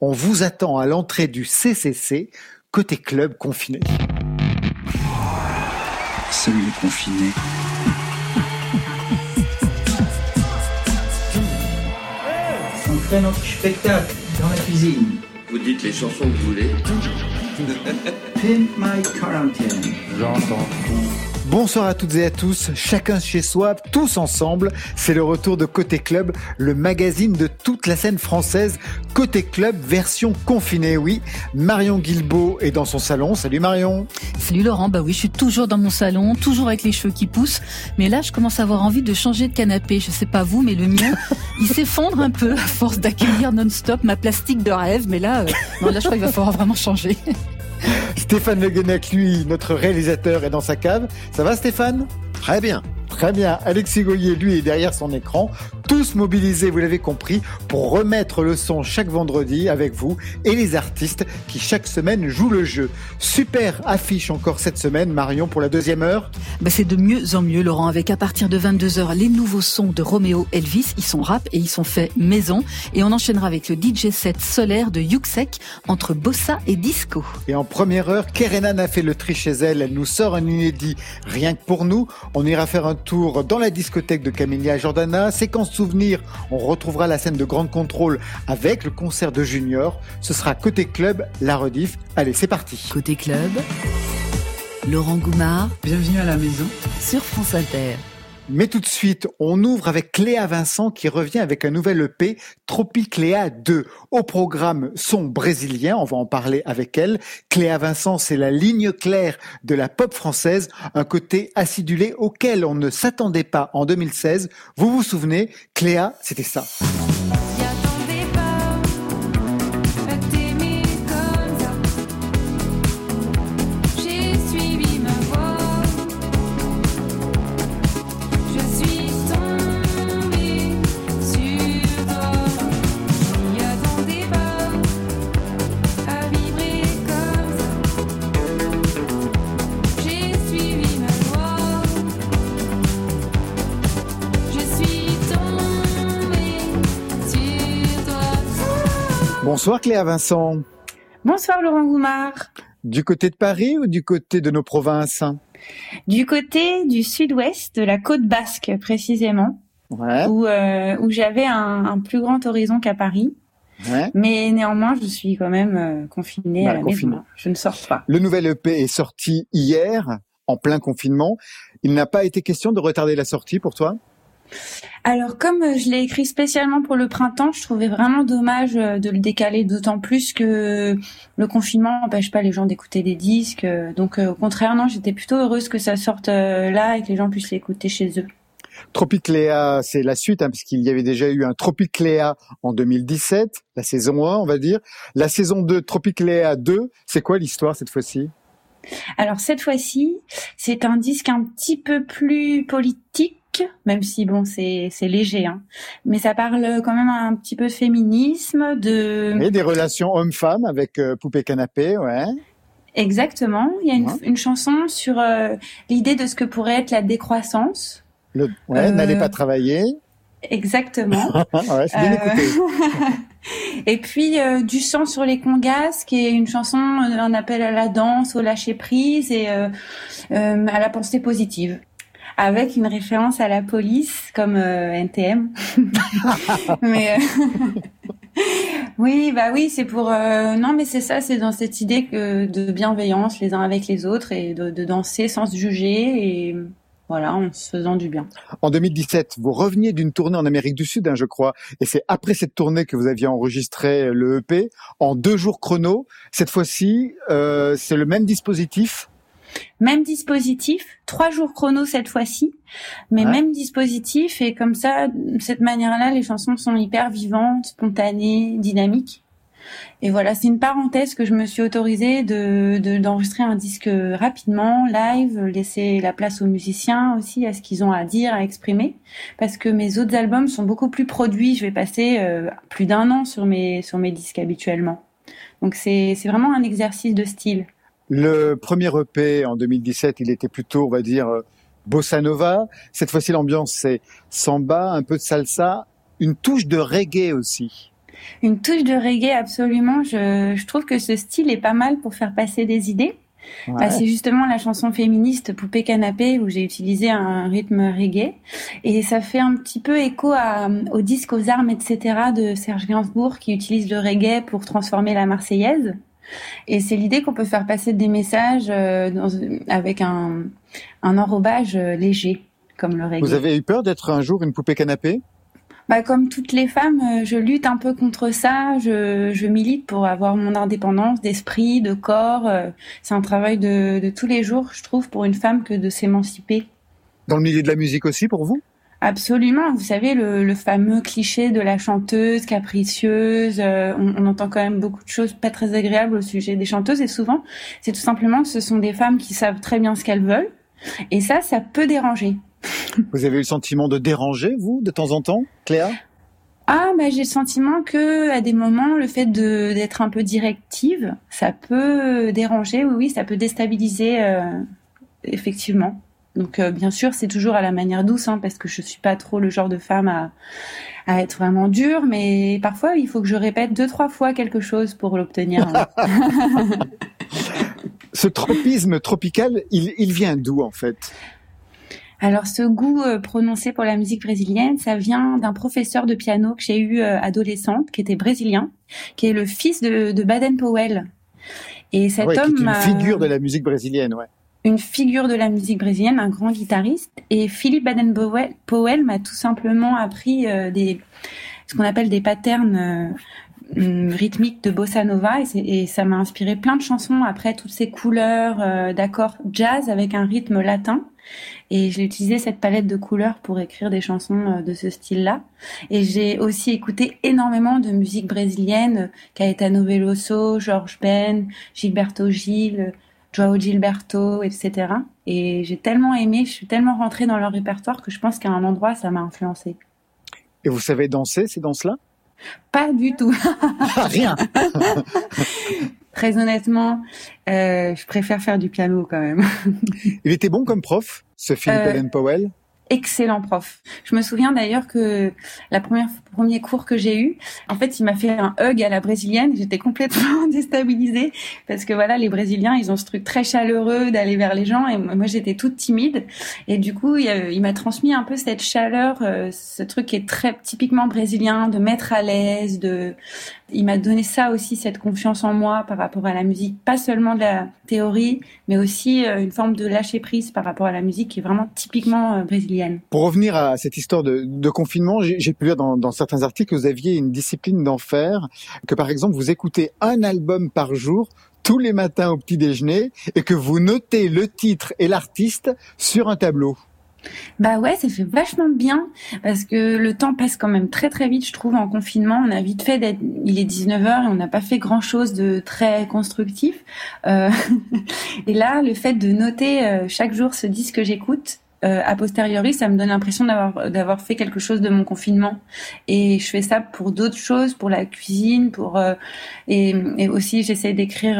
On vous attend à l'entrée du CCC, côté club confiné. Salut les confinés. On fait notre spectacle dans la cuisine. Vous dites les chansons que vous voulez. Pimp My Quarantine. J'entends Bonsoir à toutes et à tous, chacun chez soi, tous ensemble. C'est le retour de Côté Club, le magazine de toute la scène française. Côté Club, version confinée, oui. Marion Guilbeault est dans son salon. Salut Marion. Salut Laurent, bah oui, je suis toujours dans mon salon, toujours avec les cheveux qui poussent. Mais là, je commence à avoir envie de changer de canapé. Je sais pas vous, mais le mien, il s'effondre un peu à force d'accueillir non-stop ma plastique de rêve. Mais là, euh, non, là, je crois qu'il va falloir vraiment changer. Stéphane Le lui, notre réalisateur, est dans sa cave. Ça va Stéphane? Très bien. Très bien. Alexis Goyer, lui, est derrière son écran. Tous mobilisés, vous l'avez compris, pour remettre le son chaque vendredi avec vous et les artistes qui chaque semaine jouent le jeu. Super affiche encore cette semaine, Marion, pour la deuxième heure. Bah, c'est de mieux en mieux, Laurent, avec à partir de 22h les nouveaux sons de Roméo Elvis. Ils sont rap et ils sont faits maison. Et on enchaînera avec le DJ set solaire de Yuxek entre bossa et disco. Et en première heure, Kerenan a fait le tri chez elle. Elle nous sort un inédit rien que pour nous. On ira faire un tour dans la discothèque de Camélia Jordana. Séquence souvenir, on retrouvera la scène de Grande Contrôle avec le concert de Junior. Ce sera côté club, la rediff. Allez, c'est parti. Côté club, Laurent Goumard Bienvenue à la maison. sur France Inter. Mais tout de suite, on ouvre avec Cléa Vincent qui revient avec un nouvel EP, Tropicléa 2. Au programme son brésilien, on va en parler avec elle. Cléa Vincent, c'est la ligne claire de la pop française, un côté acidulé auquel on ne s'attendait pas en 2016. Vous vous souvenez, Cléa, c'était ça. Bonsoir Cléa Vincent. Bonsoir Laurent Goumard. Du côté de Paris ou du côté de nos provinces? Du côté du sud-ouest, de la côte basque précisément, Ouais, où, euh, où j'avais un, un plus grand horizon qu'à Paris. ouais. Mais néanmoins, je suis quand même euh, confinée Bah, à la confinée. maison. Je ne sors pas. Le nouvel EP est sorti hier, en plein confinement. Il n'a pas été question de retarder la sortie pour toi? Alors, comme euh, je l'ai écrit spécialement pour le printemps, je trouvais vraiment dommage euh, de le décaler, d'autant plus que le confinement n'empêche pas les gens d'écouter des disques. euh, Donc, au contraire, non, j'étais plutôt heureuse que ça sorte là et que les gens puissent l'écouter chez eux. Tropicléa, c'est la suite, hein, puisqu'il y avait déjà eu un Tropicléa en 2017, la saison 1, on va dire. La saison 2, Tropicléa 2, c'est quoi l'histoire cette fois-ci? Alors cette fois-ci, c'est un disque un petit peu plus politique, même si bon c'est c'est léger, hein. mais ça parle quand même un petit peu de féminisme, de Et des relations hommes-femmes avec euh, Poupée Canapé, ouais. exactement. Il y a une, Ouais. une chanson sur euh, l'idée de ce que pourrait être la décroissance. Le, ouais, Euh, n'allez pas travailler. Exactement. ouais, bien. Et puis euh, du sang sur les congas, qui est une chanson, un appel à la danse, au lâcher prise et euh, euh, à la pensée positive, avec une référence à la police comme euh, NTM. mais euh, oui, bah oui, c'est pour euh, non, mais c'est ça, c'est dans cette idée de bienveillance les uns avec les autres et de, danser sans se juger et voilà, en se faisant du bien. En 2017, vous reveniez d'une tournée en Amérique du Sud, hein, je crois, et c'est après cette tournée que vous aviez enregistré le EP en deux jours chrono. Cette fois-ci, c'est le même dispositif. Même dispositif, trois jours chrono cette fois-ci, mais Ouais. même dispositif et comme ça, de cette manière-là, les chansons sont hyper vivantes, spontanées, dynamiques. Et voilà, c'est une parenthèse que je me suis autorisée de de- d'enregistrer un disque rapidement, live, laisser la place aux musiciens aussi à ce qu'ils ont à dire, à exprimer, parce que mes autres albums sont beaucoup plus produits. Je vais passer euh, plus d'un an sur mes sur mes disques habituellement. Donc c'est c'est vraiment un exercice de style. Le premier EP en 2017, il était plutôt, on va dire, euh, bossa nova. Cette fois-ci, l'ambiance, c'est samba, un peu de salsa, une touche de reggae aussi. Une touche de reggae, absolument. Je, je trouve que ce style est pas mal pour faire passer des idées. Bah, c'est justement la chanson féministe Poupée Canapé où j'ai utilisé un rythme reggae et ça fait un petit peu écho à, au disque aux armes etc de Serge Gainsbourg qui utilise le reggae pour transformer la Marseillaise et c'est l'idée qu'on peut faire passer des messages euh, dans, avec un, un enrobage euh, léger comme le reggae. Vous avez eu peur d'être un jour une poupée canapé? Bah, comme toutes les femmes, euh, je lutte un peu contre ça. Je, je milite pour avoir mon indépendance d'esprit, de corps. C'est un travail de, de tous les jours, je trouve, pour une femme que de s'émanciper. Dans le milieu de la musique aussi, pour vous? Absolument. Vous savez, le, le fameux cliché de la chanteuse capricieuse, euh, on, on entend quand même beaucoup de choses pas très agréables au sujet des chanteuses et souvent, c'est tout simplement que ce sont des femmes qui savent très bien ce qu'elles veulent. Et ça, ça peut déranger. Vous avez eu le sentiment de déranger, vous, de temps en temps, Cléa? Ah, bah, j'ai le sentiment que à des moments, le fait de d'être un peu directive, ça peut déranger. Oui, oui, ça peut déstabiliser, euh, effectivement. Donc, euh, bien sûr, c'est toujours à la manière douce, hein, parce que je suis pas trop le genre de femme à, à être vraiment dure, mais parfois, il faut que je répète deux, trois fois quelque chose pour l'obtenir. Ce tropisme tropical, il, il vient d'où, en fait? Alors, ce goût euh, prononcé pour la musique brésilienne, ça vient d'un professeur de piano que j'ai eu euh, adolescente, qui était brésilien, qui est le fils de, de Baden-Powell. Et cet Ouais, qui homme est une figure de la musique brésilienne, ouais. Une figure de la musique brésilienne, un grand guitariste. Et Philippe Baden-Powell Powell m'a tout simplement appris euh, des, ce qu'on appelle des patterns euh, hum, rythmiques de bossa nova et, ça m'a inspiré plein de chansons après toutes ces couleurs euh, d'accords jazz avec un rythme latin. Et j'ai utilisé cette palette de couleurs pour écrire des chansons euh, de ce style-là. Et j'ai aussi écouté énormément de musique brésilienne, Caetano Veloso, George Ben, Gilberto Gil, Joao Gilberto, etc. Et j'ai tellement aimé, je suis tellement rentrée dans leur répertoire que je pense qu'à un endroit, ça m'a influencé. Et vous savez danser ces danses-là? Pas du tout. Ah, Rien Très honnêtement, euh, je préfère faire du piano quand même. Il était bon comme prof, ce Philippe Euh, Allen Powell? Excellent prof. Je me souviens d'ailleurs que la première premier cours que j'ai eu, en fait, il m'a fait un hug à la brésilienne. J'étais complètement déstabilisée parce que voilà, les Brésiliens, ils ont ce truc très chaleureux d'aller vers les gens et moi, j'étais toute timide. Et du coup, il, m'a transmis un peu cette chaleur, euh, ce truc qui est très typiquement brésilien, de mettre à l'aise, de. Il m'a donné ça aussi, cette confiance en moi par rapport à la musique, pas seulement de la théorie, mais aussi euh, une forme de lâcher prise par rapport à la musique qui est vraiment typiquement euh, brésilienne. Pour revenir à cette histoire de, confinement, j'ai j'ai pu lire dans, dans certains articles que vous aviez une discipline d'enfer, que par exemple vous écoutez un album par jour tous les matins au petit déjeuner et que vous notez le titre et l'artiste sur un tableau. Bah ouais, ça fait vachement bien parce que le temps passe quand même très très vite, je trouve, en confinement. On a vite fait d'être, il est 19h et on n'a pas fait grand chose de très constructif. Euh, et là, le fait de noter euh, chaque jour ce disque que j'écoute, euh, a posteriori, ça me donne l'impression d'avoir d'avoir fait quelque chose de mon confinement. Et je fais ça pour d'autres choses, pour la cuisine, pour et, aussi j'essaie d'écrire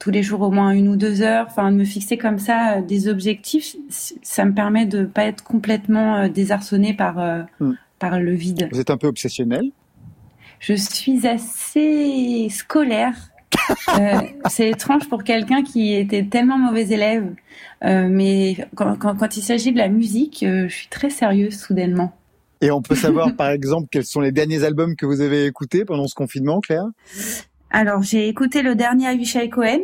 tous les jours au moins une ou deux heures, enfin de me fixer comme ça euh, des objectifs, ça me permet de pas être complètement euh, désarçonné par euh, Mm. par le vide. Vous êtes un peu obsessionnel. Je suis assez scolaire. C'est étrange pour quelqu'un qui était tellement mauvais élève, mais quand, quand, quand il s'agit de la musique, je suis très sérieuse soudainement. Et on peut savoir par exemple quels sont les derniers albums que vous avez écoutés pendant ce confinement, Claire? Alors, j'ai écouté le dernier Avishai Cohen.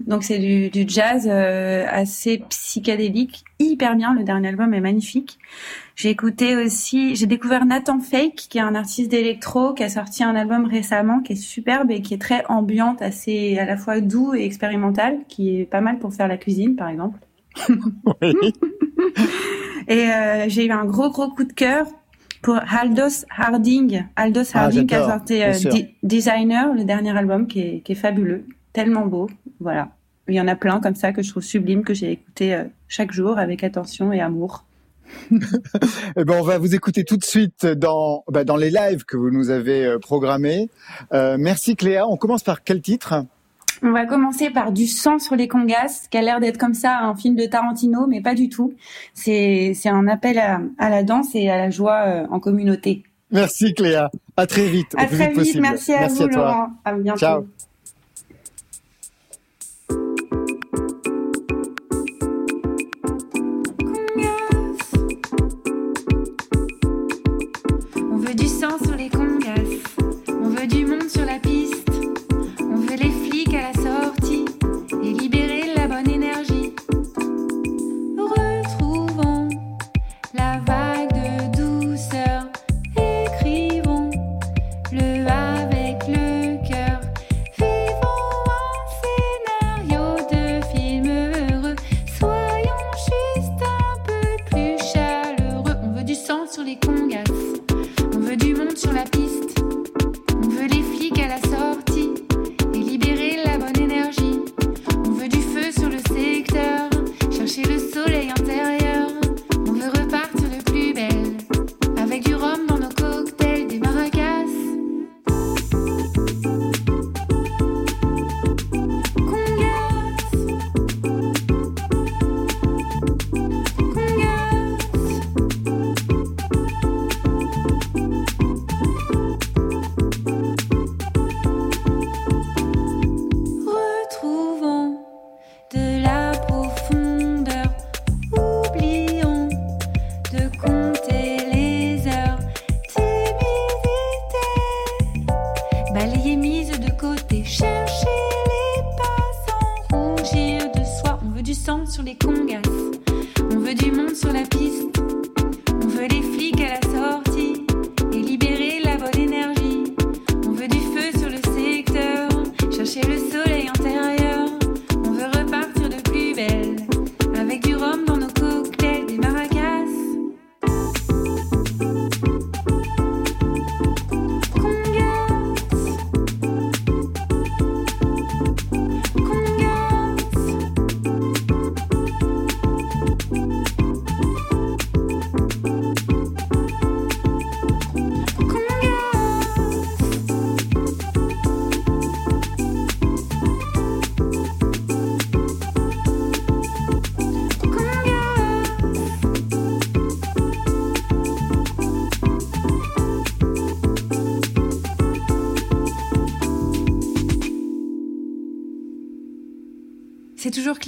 Donc, c'est du, du jazz euh, assez psychédélique, hyper bien. Le dernier album est magnifique. J'ai écouté aussi, j'ai découvert Nathan Fake, qui est un artiste d'électro, qui a sorti un album récemment, qui est superbe et qui est très ambiante, assez à la fois doux et expérimental, qui est pas mal pour faire la cuisine, par exemple. Oui. Et euh, j'ai eu un gros gros coup de cœur pour Aldous Harding. Aldous Ah, Harding qui a sorti euh, Designer, le dernier album qui est, qui est fabuleux, tellement beau. Voilà. Il y en a plein comme ça que je trouve sublime, que j'ai écouté euh, chaque jour avec attention et amour. Eh ben, on va vous écouter tout de suite dans, bah, dans les lives que vous nous avez euh, programmés. Euh, merci Cléa. On commence par quel titre? On va commencer par du sang sur les congas, qui a l'air d'être comme ça un film de Tarantino, mais pas du tout. C'est un appel à, la danse et à la joie euh, en communauté. Merci Cléa. À très vite. À très vite. Merci à merci vous, Laurent. À bientôt.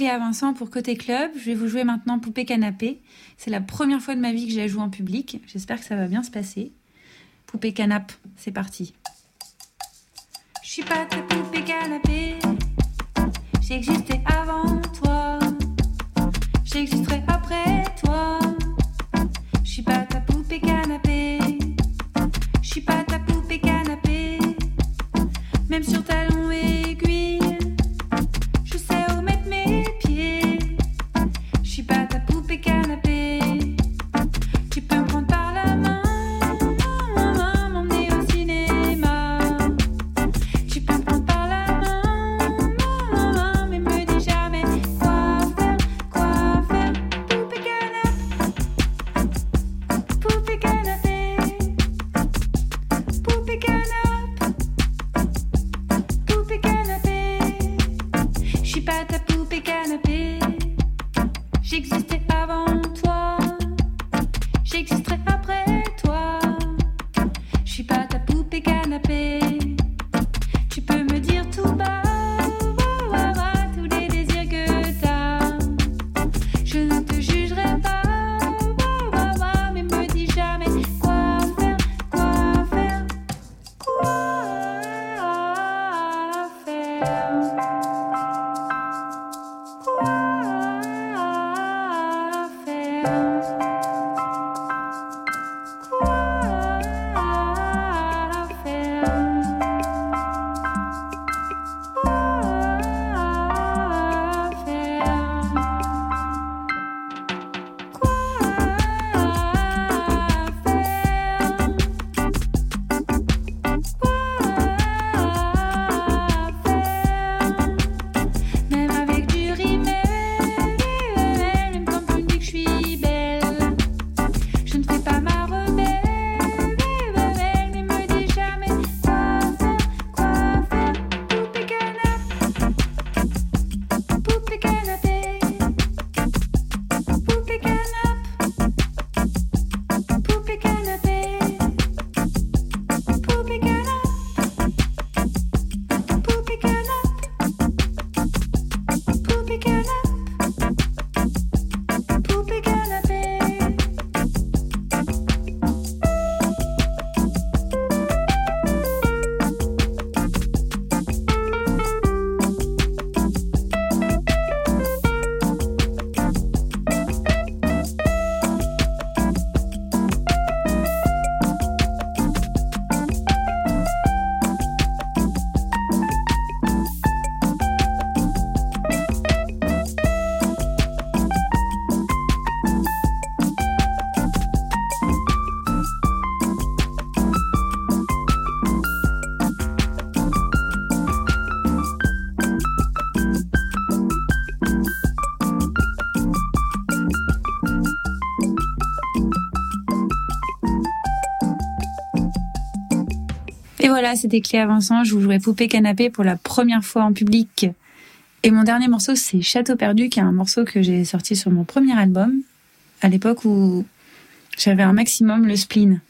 À Vincent pour Côté Club. Je vais vous jouer maintenant Poupée Canapé. C'est la première fois de ma vie que je la joue en public. J'espère que ça va bien se passer. Poupée Canapé. c'est parti. Voilà, c'était Cléa Vincent. Je vous jouerai Poupée Canapé pour la première fois en public. Et mon dernier morceau, c'est Château Perdu, qui est un morceau que j'ai sorti sur mon premier album, à l'époque où j'avais un maximum le spleen.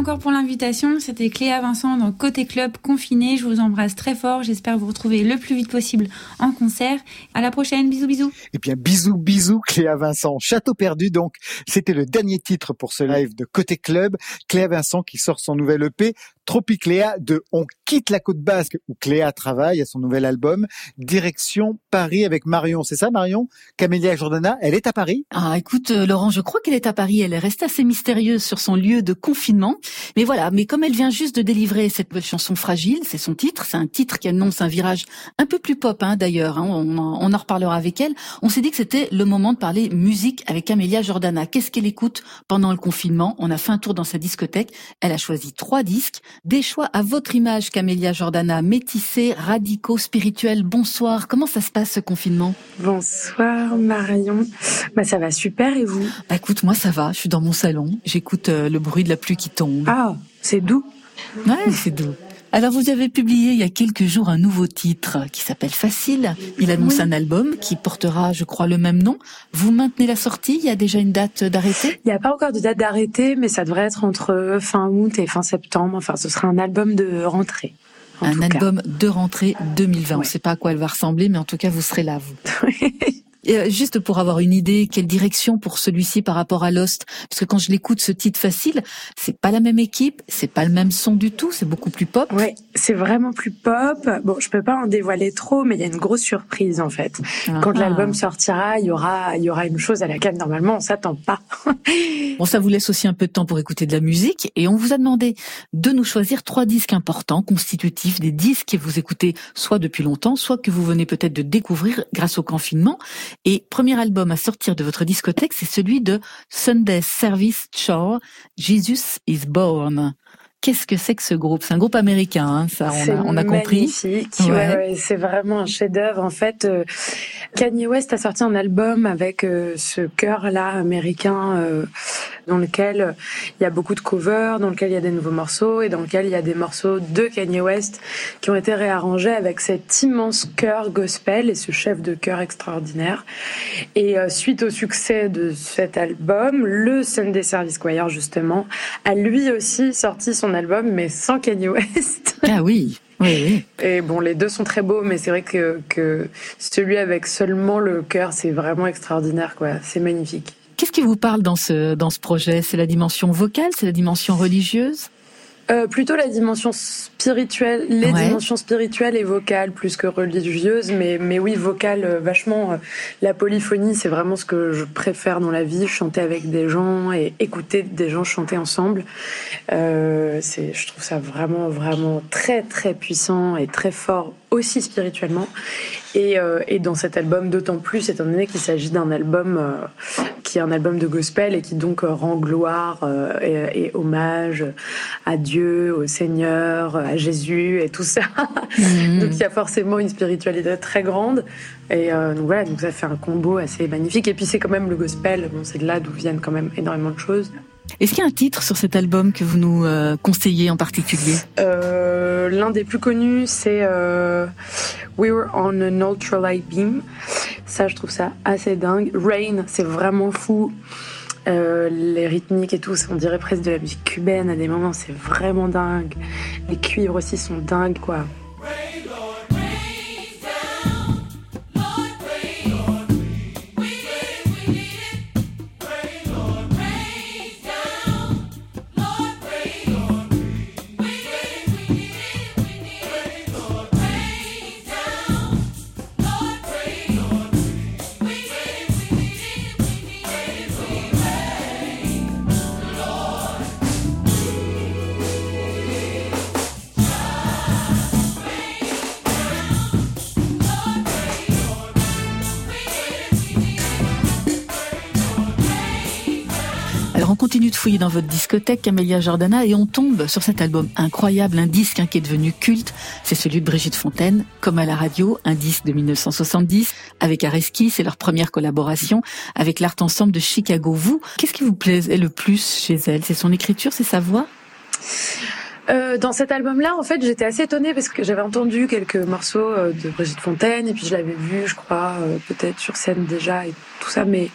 Encore pour l'invitation. C'était Cléa Vincent dans Côté Club confiné. Je vous embrasse très fort. J'espère vous retrouver le plus vite possible en concert. À la prochaine. Bisous, bisous. Eh bien, bisous, bisous, Cléa Vincent. Château perdu, donc, c'était le dernier titre pour ce live de Côté Club. Cléa Vincent qui sort son nouvel EP, Tropicléa de On quitte la côte basque où Cléa travaille à son nouvel album, direction Paris avec Marion. C'est ça, Marion? Camélia Jordana, elle est à Paris? Ah, écoute, euh, Laurent, je crois qu'elle est à Paris. Elle est restée assez mystérieuse sur son lieu de confinement. Mais voilà, mais comme elle vient juste de délivrer cette nouvelle chanson Fragile, c'est son titre. C'est un titre qui annonce un virage un peu plus pop, hein, d'ailleurs. hein. on, on en reparlera avec elle. On s'est dit que c'était le moment de parler musique avec Camélia Jordana. Qu'est-ce qu'elle écoute pendant le confinement? On a fait un tour dans sa discothèque. Elle a choisi trois disques. Des choix à votre image, Camélia Jordana. Métissés, radicaux, spirituels. Bonsoir. Comment ça se passe ce confinement? Bonsoir Marion. Bah ça va super et vous? Bah écoute, moi ça va. Je suis dans mon salon. J'écoute euh, le bruit de la pluie qui tombe. Ah, c'est doux. Ouais, c'est doux. Alors vous avez publié il y a quelques jours un nouveau titre qui s'appelle Facile. Il annonce un album qui portera, je crois, le même nom. Vous maintenez la sortie? Il y a déjà une date d'arrêté? Il n'y a pas encore de date d'arrêté, mais ça devrait être entre fin août et fin septembre. Enfin, ce sera un album de rentrée. en Un cas. album de rentrée 2020. On ne sait pas à quoi elle va ressembler, mais en tout cas, vous serez là, vous. Et euh, juste pour avoir une idée, quelle direction pour celui-ci par rapport à Lost? Parce que quand je l'écoute, ce titre facile, c'est pas la même équipe, c'est pas le même son du tout, c'est beaucoup plus pop. Ouais, c'est vraiment plus pop. Bon, je peux pas en dévoiler trop, mais il y a une grosse surprise en fait. Quand Ah. l'album sortira, il y aura, il y aura une chose à laquelle normalement on s'attend pas. Bon, ça vous laisse aussi un peu de temps pour écouter de la musique et on vous a demandé de nous choisir trois disques importants, constitutifs des disques que vous écoutez soit depuis longtemps, soit que vous venez peut-être de découvrir grâce au confinement. Et premier album à sortir de votre discothèque, c'est celui de Sunday Service Chore, Jesus is Born. Qu'est-ce que c'est que ce groupe? C'est un groupe américain, hein, ça on a, on a compris. magnifique. Ouais. Ouais, ouais, c'est vraiment un chef-d'œuvre. En fait, euh, Kanye West a sorti un album avec euh, ce chœur-là américain euh, dans lequel euh, il y a beaucoup de covers, dans lequel il y a des nouveaux morceaux et dans lequel il y a des morceaux de Kanye West qui ont été réarrangés avec cet immense chœur gospel et ce chef de chœur extraordinaire. Et euh, suite au succès de cet album, le Sunday Service Choir justement a lui aussi sorti son album mais sans Kanye West. Ah oui, oui, oui. Et bon, les deux sont très beaux, mais c'est vrai que, que celui avec seulement le cœur, c'est vraiment extraordinaire, quoi. C'est magnifique. Qu'est-ce qui vous parle dans ce dans ce projet? C'est la dimension vocale, c'est la dimension religieuse? Euh, plutôt la dimension spirituelle, les Ouais. dimensions spirituelles et vocales plus que religieuses, mais, mais oui, vocale euh, vachement. euh, La polyphonie, c'est vraiment ce que je préfère dans la vie, chanter avec des gens et écouter des gens chanter ensemble. Euh, c'est, je trouve ça vraiment, vraiment très, très puissant et très fort aussi spirituellement. Et, euh, et dans cet album, d'autant plus, étant donné qu'il s'agit d'un album euh, qui est un album de gospel et qui donc euh, rend gloire euh, et, et hommage à Dieu, au Seigneur, à Jésus et tout ça. Mhm. donc il y a forcément une spiritualité très grande. Et euh, donc voilà, donc ça fait un combo assez magnifique. Et puis c'est quand même le gospel, bon, c'est de là d'où viennent quand même énormément de choses. Est-ce qu'il y a un titre sur cet album que vous nous euh, conseillez en particulier? Euh, L'un des plus connus, c'est euh, We Were on an Ultralight Beam. Ça, je trouve ça assez dingue. Rain, c'est vraiment fou. Les rythmiques et tout, on dirait presque de la musique cubaine à des moments, c'est vraiment dingue. Les cuivres aussi sont dingues, quoi. Dans votre discothèque, Camélia Jordana, et on tombe sur cet album incroyable, un disque hein, qui est devenu culte. C'est celui de Brigitte Fontaine, comme à la radio, un disque de 1970, avec Areski, c'est leur première collaboration avec l'Art Ensemble de Chicago. Vous, qu'est-ce qui vous plaisait le plus chez elle? C'est son écriture, c'est sa voix? Euh, dans cet album-là, en fait, j'étais assez étonnée parce que j'avais entendu quelques morceaux euh, de Brigitte Fontaine et puis je l'avais vu, je crois, euh, peut-être sur scène déjà et tout ça, mais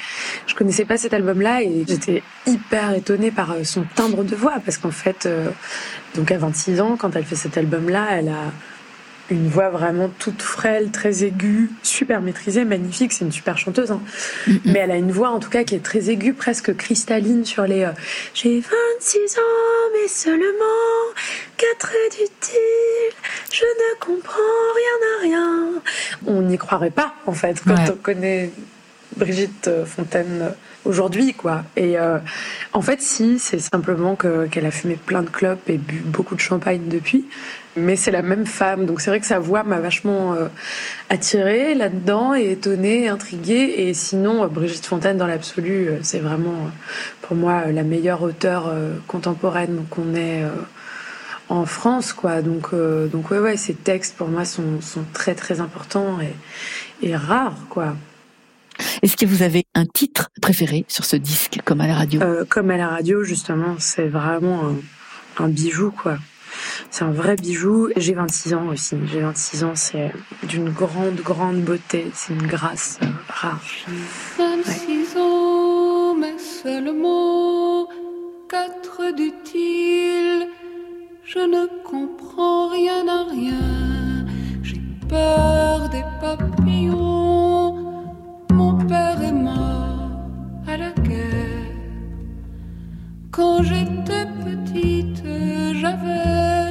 je connaissais pas cet album-là et j'étais hyper étonnée par euh, son timbre de voix parce qu'en fait, donc à 26 ans, quand elle fait cet album-là, elle a une voix vraiment toute frêle, très aiguë, super maîtrisée, magnifique, c'est une super chanteuse. hein. Mais elle a une voix en tout cas qui est très aiguë, presque cristalline sur les... euh, J'ai 26 ans, mais seulement 4 utiles, je ne comprends rien à rien. On n'y croirait pas en fait quand Ouais. on connaît Brigitte euh, Fontaine euh, aujourd'hui quoi. Et euh, en fait si, c'est simplement que qu'elle a fumé plein de clopes et bu beaucoup de champagne depuis. Mais c'est la même femme, donc c'est vrai que sa voix m'a vachement euh, attirée là-dedans et étonnée, intriguée. Et sinon, euh, Brigitte Fontaine, dans l'absolu, euh, c'est vraiment euh, pour moi la meilleure auteure contemporaine qu'on ait euh, en France, quoi. Donc, euh, donc ouais, ouais, ces textes pour moi sont, sont très très importants et, et rares, quoi. Est-ce que vous avez un titre préféré sur ce disque, comme à la radio? Euh, comme à la radio, justement, c'est vraiment un, un bijou, quoi. C'est un vrai bijou. J'ai 26 ans aussi. J'ai 26 ans, c'est d'une grande, grande beauté. C'est une grâce euh, rare. 26 ans, mais seulement quatre d'utile. Je ne comprends rien à rien. J'ai peur des papillons. Mon père Quand j'étais petite, j'avais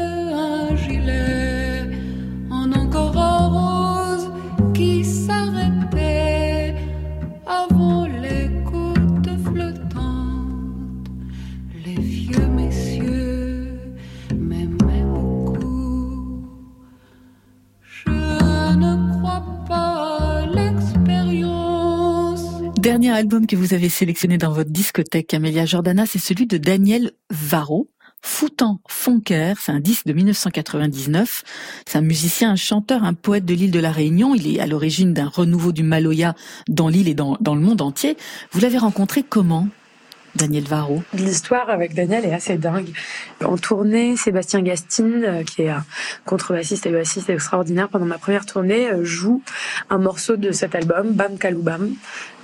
Dernier album que vous avez sélectionné dans votre discothèque, Amelia Jordana, c'est celui de Daniel Varro. Foutant Fonker, c'est un disque de 1999. C'est un musicien, un chanteur, un poète de l'île de la Réunion. Il est à l'origine d'un renouveau du Maloya dans l'île et dans le monde entier. Vous l'avez rencontré comment, Daniel Varro L'histoire avec Daniel est assez dingue. En tournée, Sébastien Gastine, euh, qui est un contrebassiste et bassiste extraordinaire pendant ma première tournée, euh, joue un morceau de cet album, Bam Kaloubam,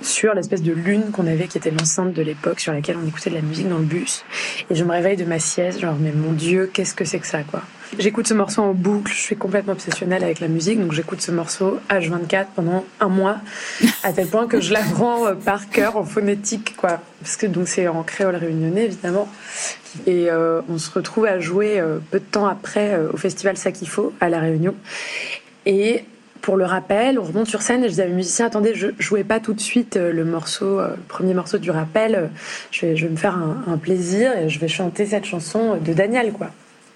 sur l'espèce de lune qu'on avait, qui était l'enceinte de l'époque sur laquelle on écoutait de la musique dans le bus. Et je me réveille de ma sieste, genre, mais mon Dieu, qu'est-ce que c'est que ça, quoi. J'écoute ce morceau en boucle, je suis complètement obsessionnelle avec la musique, donc j'écoute ce morceau H24 pendant un mois, à tel point que je l'apprends euh, par cœur en phonétique, quoi. Parce que donc c'est en créole réunionnais, évidemment. Et euh, on se retrouve à jouer euh, peu de temps après au festival Sakifo à La Réunion. Et pour le rappel, on remonte sur scène et je dis à mes musiciens, attendez, je jouais pas tout de suite le morceau, le premier morceau du rappel, je vais, je vais me faire un, un plaisir et je vais chanter cette chanson de Daniel, quoi.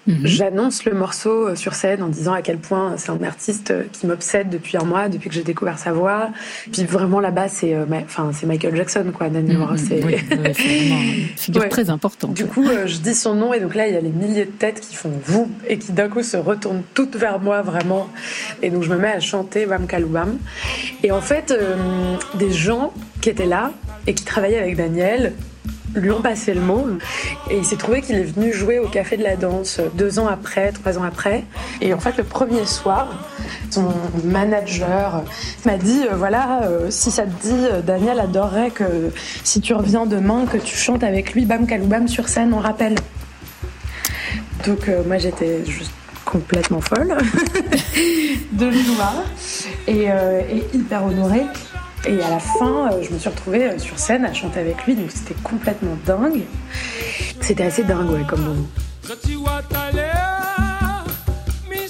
Mhm. J'annonce le morceau euh, sur scène en disant à quel point c'est un artiste euh, qui m'obsède depuis un mois, depuis que j'ai découvert sa voix. Puis vraiment là-bas, c'est euh, enfin c'est Michael Jackson quoi, Daniel Moreau. c'est- Oui, oui, figure Ouais. très importante. Du coup, euh, je dis son nom et donc là, il y a les milliers de têtes qui font vous et qui d'un coup se retournent toutes vers moi vraiment. Et donc je me mets à chanter Bam Kaloubam. Et en fait, euh, des gens qui étaient là et qui travaillaient avec Daniel lui ont passé le mot et il s'est trouvé qu'il est venu jouer au Café de la Danse deux ans après, trois ans après. Et en fait, le premier soir, son manager m'a dit euh, voilà, euh, si ça te dit, euh, Daniel adorerait que si tu reviens demain, que tu chantes avec lui Bam Kaloubam sur scène en rappel. Donc moi j'étais juste complètement folle de voir et, et hyper honorée. Et à la fin, euh, je me suis retrouvée euh, sur scène à chanter avec lui, donc c'était complètement dingue. C'était assez dingue, ouais, comme moment. Mais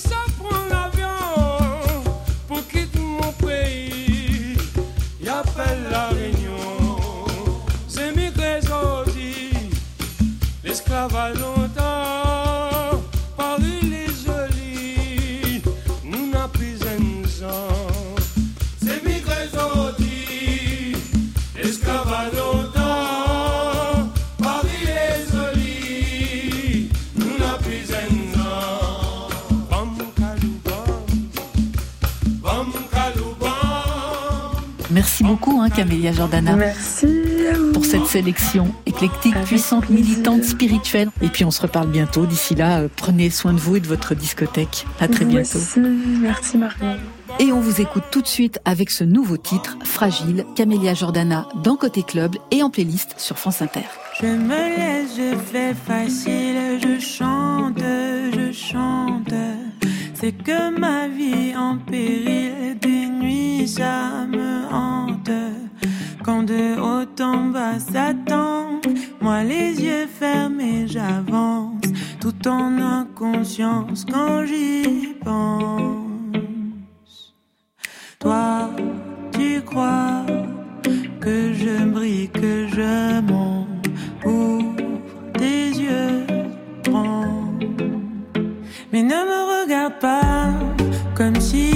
Merci beaucoup, hein, Camélia Jordana. Merci. Pour cette sélection éclectique, puissante, militante, spirituelle. Et puis on se reparle bientôt. D'ici là, euh, prenez soin de vous et de votre discothèque. À très bientôt. Merci Marion. Et on vous écoute tout de suite avec ce nouveau titre, Fragile, Camélia Jordana dans Côté Club et en playlist sur France Inter. Je me laisse, je fais facile, je chante, je chante. C'est que ma vie en péril, des nuits ça me hante. Quand de haut en bas s'attend, moi les yeux fermés j'avance, tout en inconscience quand j'y pense. Toi, tu crois que je brille, que je monte ouvre tes yeux grands. Mais ne me regarde pas comme si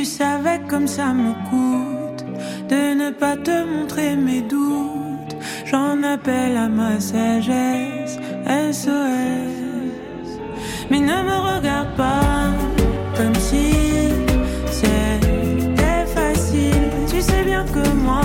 tu savais comme ça me coûte de ne pas te montrer mes doutes, j'en appelle à ma sagesse. SOS. Mais ne me regarde pas comme si c'était facile. Tu sais bien que moi,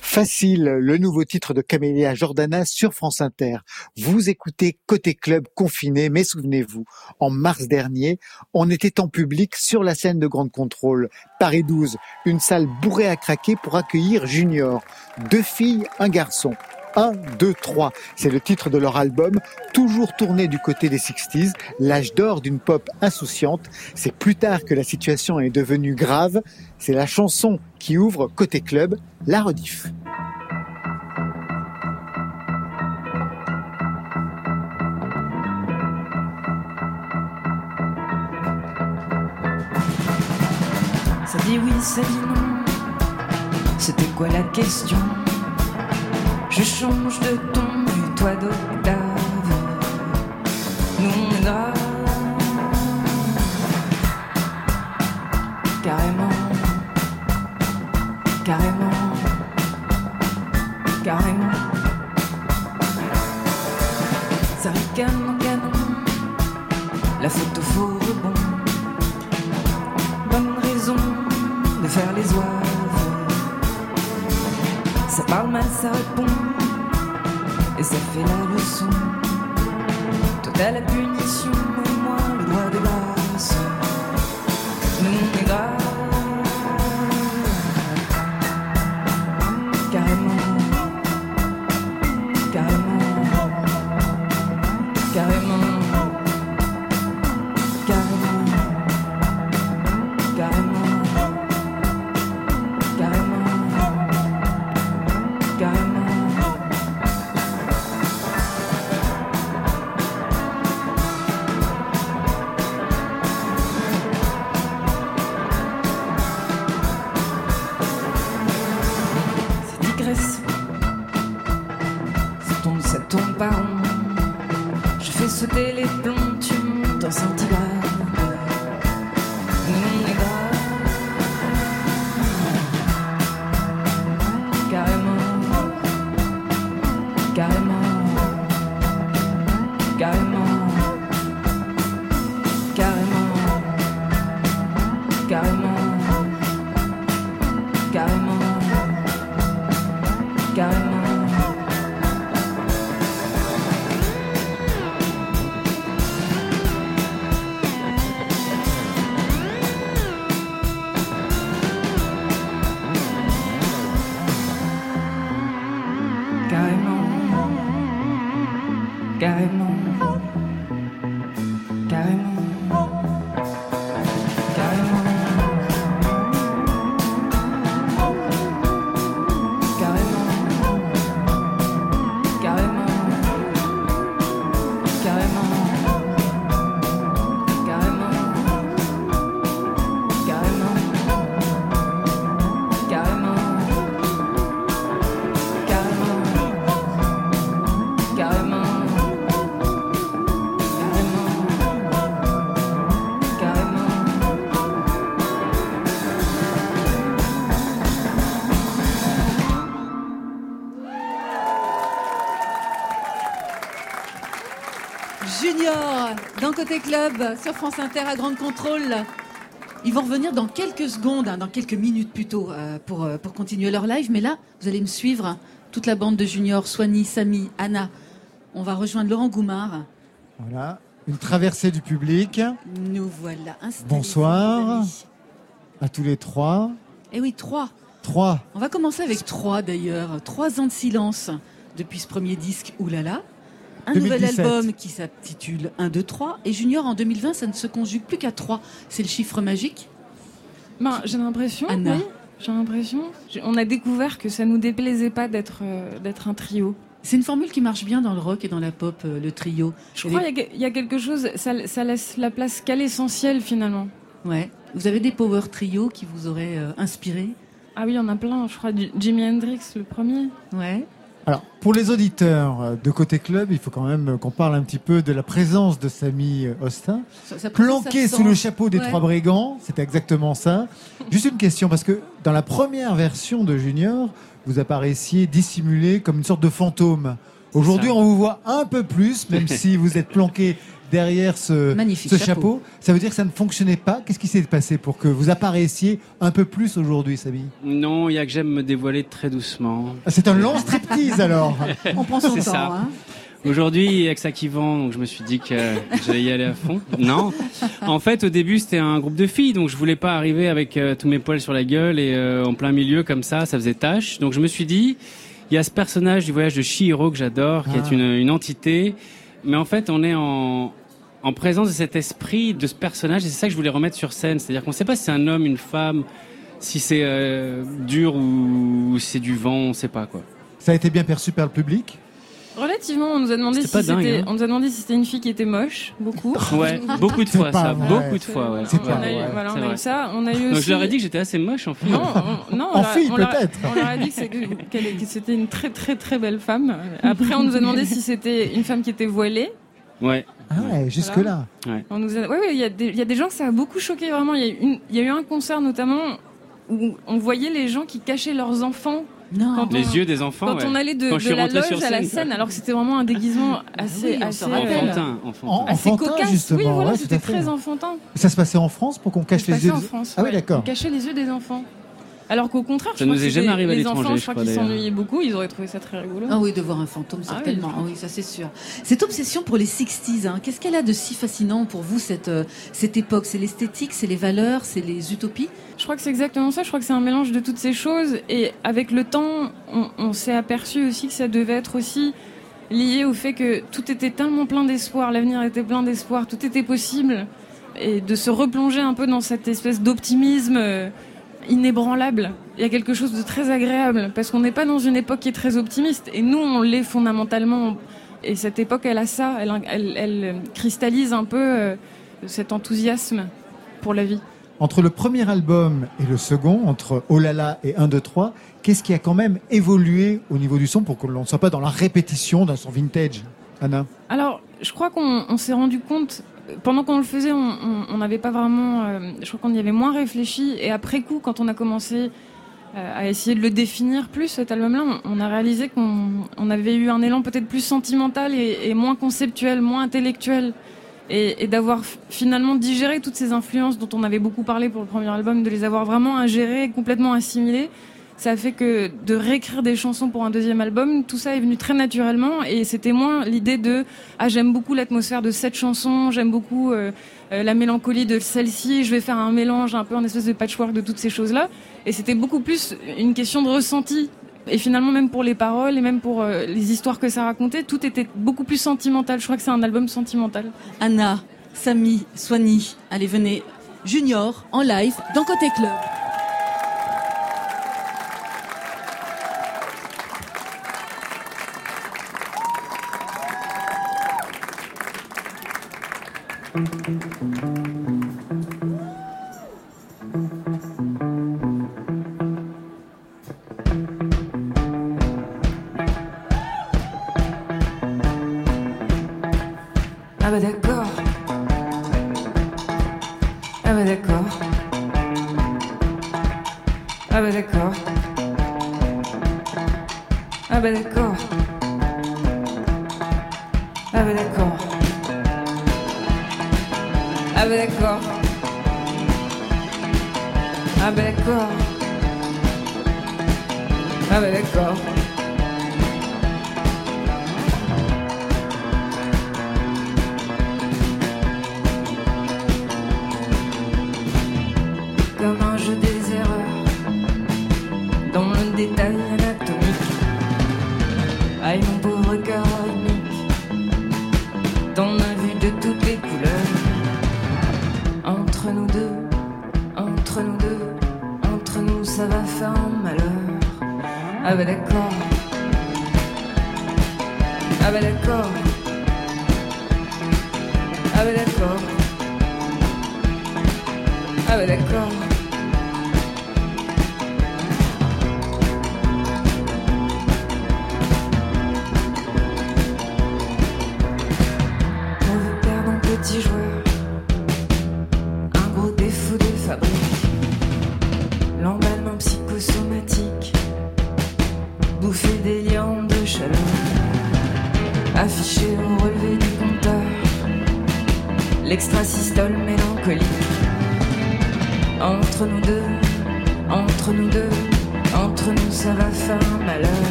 Facile, le nouveau titre de Camélia Jordana sur France Inter. Vous écoutez Côté Club confiné, mais souvenez-vous, en mars dernier, on était en public sur la scène de Grande Contrôle, Paris 12, une salle bourrée à craquer pour accueillir Junior. Deux filles, un garçon. 1, 2, 3. C'est le titre de leur album, toujours tourné du côté des 60s, l'âge d'or d'une pop insouciante. C'est plus tard que la situation est devenue grave. C'est la chanson qui ouvre côté club, la rediff. Ça dit oui, ça dit non. C'était quoi la question? Je change de ton du toit d'octave. Nous on est. Carrément. Carrément. Carrément. Ça ricane canon. La photo faux rebond. Bonne raison de faire les oives. Ça parle mal, ça répond. Et ça fait la leçon. Toi t'as la punition et moi le droit de grâce. Junior, dans Côté Club, sur France Inter à Grande Contrôle. Ils vont revenir dans quelques secondes, hein, dans quelques minutes plutôt, euh, pour, euh, pour continuer leur live. Mais là, vous allez me suivre, toute la bande de Junior, Soigny, Samy, Anna. On va rejoindre Laurent Goumard. Voilà, une traversée du public. Nous voilà installés. Bonsoir à tous les trois. Et oui, trois. Trois. On va commencer avec trois d'ailleurs. Trois ans de silence depuis ce premier disque, oulala. Un 2017. nouvel album qui s'intitule 1, 2, 3. Et Junior en 2020, ça ne se conjugue plus qu'à trois. C'est le chiffre magique Ben, j'ai l'impression. Anna. oui, j'ai l'impression. On a découvert que ça nous déplaisait pas d'être euh, d'être un trio. C'est une formule qui marche bien dans le rock et dans la pop, euh, le trio. Je crois qu'il y a- il y, a quelque chose, ça, ça laisse la place qu'à l'essentiel finalement. Ouais. Vous avez des power trio qui vous auraient euh, inspiré? Ah oui, il y en a plein. Je crois du- Jimi Hendrix, le premier. Ouais. Alors, pour les auditeurs de Côté Club, il faut quand même qu'on parle un petit peu de la présence de Samy Austin. Ça- ça présence Planqué sous le chapeau des Ouais. trois brigands, c'est exactement ça. Juste une question, parce que dans la première version de Junior, vous apparaissiez dissimulé comme une sorte de fantôme. Aujourd'hui, on vous voit un peu plus, même si vous êtes planqué derrière ce, Magnifique ce chapeau. chapeau. Ça veut dire que ça ne fonctionnait pas. Qu'est-ce qui s'est passé pour que vous apparaissiez un peu plus aujourd'hui, Samy Non, il y a que j'aime me dévoiler très doucement. Ah, C'est un long striptease alors. On prend son C'est temps. ça. hein. Aujourd'hui, il y a que ça qui vend, donc je me suis dit que j'allais y aller à fond. Non. En fait, au début, c'était un groupe de filles, donc je voulais pas arriver avec euh, tous mes poils sur la gueule et euh, en plein milieu comme ça, ça faisait tâche. Donc je me suis dit, il y a ce personnage du voyage de Chihiro que j'adore, qui Ah. est une, une entité, mais en fait, on est en en présence de cet esprit, de ce personnage, et c'est ça que je voulais remettre sur scène. C'est-à-dire qu'on ne sait pas si c'est un homme, une femme, si c'est euh, dur ou c'est du vent, on ne sait pas quoi. Ça a été bien perçu par le public Relativement, on nous a demandé si C'était hein. on nous a demandé si c'était une fille qui était moche, beaucoup. Ouais, beaucoup de fois ça, vrai. beaucoup de fois. Ouais. C'est Ouais. pas On a eu, voilà, on a eu ça. On a eu Donc aussi. je leur ai dit que j'étais assez moche en fait. Non, on, non, on En fille, on peut-être. On leur a dit que c'était une très très très belle femme. Après, on nous a demandé si c'était une femme qui était voilée. Ouais. Ah ouais, jusque-là. On nous a... ouais, ouais, il y a des, il y a des gens que ça a beaucoup choqué vraiment. Il y a eu, une- il y a eu un concert notamment où on voyait les gens qui cachaient leurs enfants Non. quand Les on, yeux des enfants. quand ouais. on allait de, Quand je de suis la loge sur à la scène. alors que c'était vraiment un déguisement assez, oui, on assez se rappelle. Enfantin, enfantin. En- assez enfantin, cocasse. justement. Oui, voilà, ouais, c'était très enfantin. Ça se passait en France pour qu'on cache Ça se les yeux. en France. Ah oui, ouais. d'accord. On cachait les yeux des enfants. Alors qu'au contraire, Ça je crois nous que est jamais c'était- arrivé à les l'étranger, enfants, je crois crois, qu'ils s'ennuyaient beaucoup. Ils auraient trouvé ça très rigolo. Ah oui, de voir un fantôme, Ah oui, certainement. Ah oui, ça c'est sûr. Cette obsession pour les 60s, hein, qu'est-ce qu'elle a de si fascinant pour vous, cette, euh, cette époque? C'est l'esthétique, c'est les valeurs, c'est les utopies? Je crois que c'est exactement ça. Je crois que c'est un mélange de toutes ces choses. Et avec le temps, on, on s'est aperçu aussi que ça devait être aussi lié au fait que tout était tellement plein d'espoir, l'avenir était plein d'espoir, tout était possible. Et de se replonger un peu dans cette espèce d'optimisme euh, inébranlable. Il y a quelque chose de très agréable parce qu'on n'est pas dans une époque qui est très optimiste. Et nous, on l'est fondamentalement. Et cette époque, elle a ça. Elle, elle, elle cristallise un peu euh, cet enthousiasme pour la vie. Entre le premier album et le second, entre Oh là là et 1, 2, 3, qu'est-ce qui a quand même évolué au niveau du son pour que l'on ne soit pas dans la répétition d'un son vintage Anna? Alors, je crois qu'on on s'est rendu compte, pendant qu'on le faisait, on- n'avait pas vraiment. euh, je crois qu'on y avait moins réfléchi. Et après coup, quand on a commencé euh, à essayer de le définir plus, cet album-là, on, a réalisé qu'on on avait eu un élan peut-être plus sentimental et, moins conceptuel, moins intellectuel. Et, et d'avoir finalement digéré toutes ces influences dont on avait beaucoup parlé pour le premier album, de les avoir vraiment ingérées, complètement assimilées. Ça fait que de réécrire des chansons pour un deuxième album, tout ça est venu très naturellement et c'était moins l'idée de ah j'aime beaucoup l'atmosphère de cette chanson, j'aime beaucoup euh, euh, la mélancolie de celle-ci, je vais faire un mélange un peu en espèce de patchwork de toutes ces choses-là et c'était beaucoup plus une question de ressenti et finalement même pour les paroles et même pour euh, les histoires que ça racontait, tout était beaucoup plus sentimental. Je crois que c'est un album sentimental. Anna, Samy, Soigny, allez venez, Junior, en live, dans Côté Club.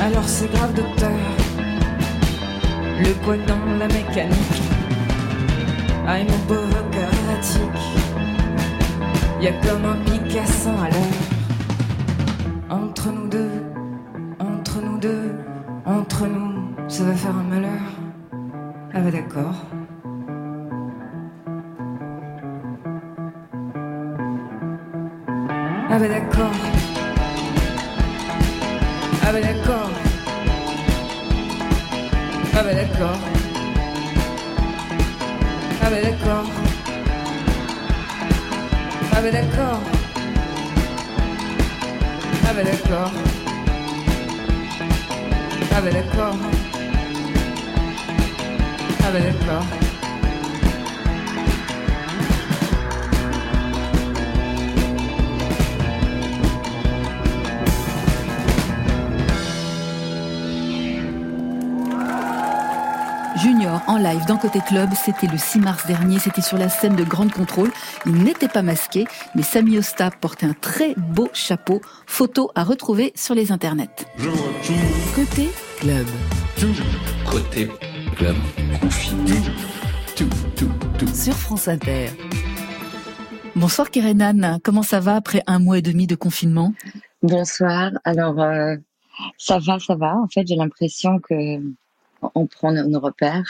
Alors c'est grave docteur, le poids dans la mécanique. Aïe mon pauvre cœur y a comme un pic à 100 à l'heure. Entre nous deux, entre nous deux, entre nous, ça va faire un malheur. Ah bah d'accord. Côté Club, c'était le 6 mars dernier, c'était sur la scène de Grande Contrôle. Il n'était pas masqué, mais Sami Osta portait un très beau chapeau. Photo à retrouver sur les internets. Côté Club. Côté club confiné. Tout, tout, tout. Sur France Inter. Bonsoir Kerenan, comment ça va après un mois et demi de confinement? Bonsoir. Alors, euh, ça va, ça va. En fait, j'ai l'impression que on prend nos, repères.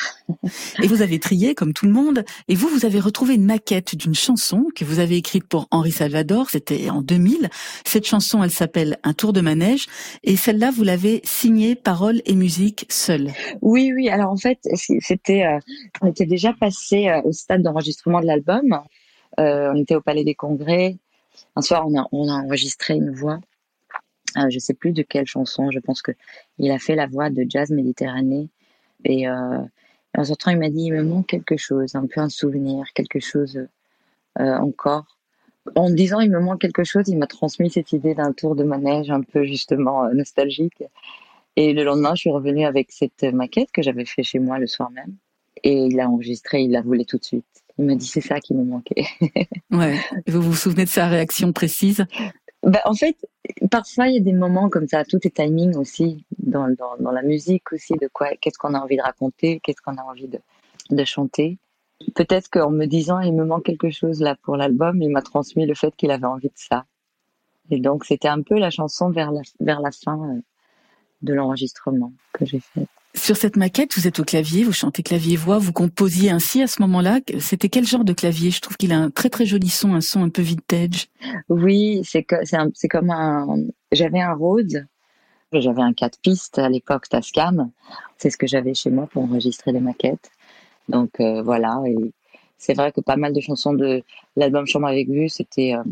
Et vous avez trié comme tout le monde. Et vous, vous avez retrouvé une maquette d'une chanson que vous avez écrite pour Henri Salvador. C'était en 2000. Cette chanson, elle s'appelle Un tour de manège. Et celle-là, vous l'avez signée paroles et musique seule. Oui, oui. Alors en fait, c'était, euh, on était déjà passé euh, au stade d'enregistrement de l'album. Euh, on était au Palais des Congrès. Un soir, on a, on a enregistré une voix. Je sais plus de quelle chanson. Je pense que il a fait la voix de Jazz Méditerranée. Et euh, en sortant, il m'a dit, il me manque quelque chose, un peu un souvenir, quelque chose euh, encore. En disant, il me manque quelque chose, il m'a transmis cette idée d'un tour de manège un peu justement euh, nostalgique. Et le lendemain, je suis revenue avec cette maquette que j'avais fait chez moi le soir même. Et il l'a enregistrée, il la voulait tout de suite. Il m'a dit, c'est ça qui me manquait. Ouais. Vous vous souvenez de sa réaction précise? Bah, en fait, parfois il y a des moments comme ça, tout est timing aussi dans, dans, la musique aussi, de quoi, qu'est-ce qu'on a envie de raconter, qu'est-ce qu'on a envie de, de chanter. Peut-être qu'en me disant il me manque quelque chose là pour l'album, il m'a transmis le fait qu'il avait envie de ça. Et donc c'était un peu la chanson vers la, vers la fin euh, de l'enregistrement que j'ai fait. Sur cette maquette, vous êtes au clavier, vous chantez clavier-voix, vous composiez ainsi à ce moment-là. C'était quel genre de clavier? Je trouve qu'il a un très très joli son, un son un peu vintage. Oui, c'est c'est comme un. J'avais un Rhodes, j'avais un 4 pistes à l'époque Tascam. C'est ce que j'avais chez moi pour enregistrer les maquettes. Donc euh, voilà. Et c'est vrai que pas mal de chansons de l'album Chambre avec vue, c'était euh,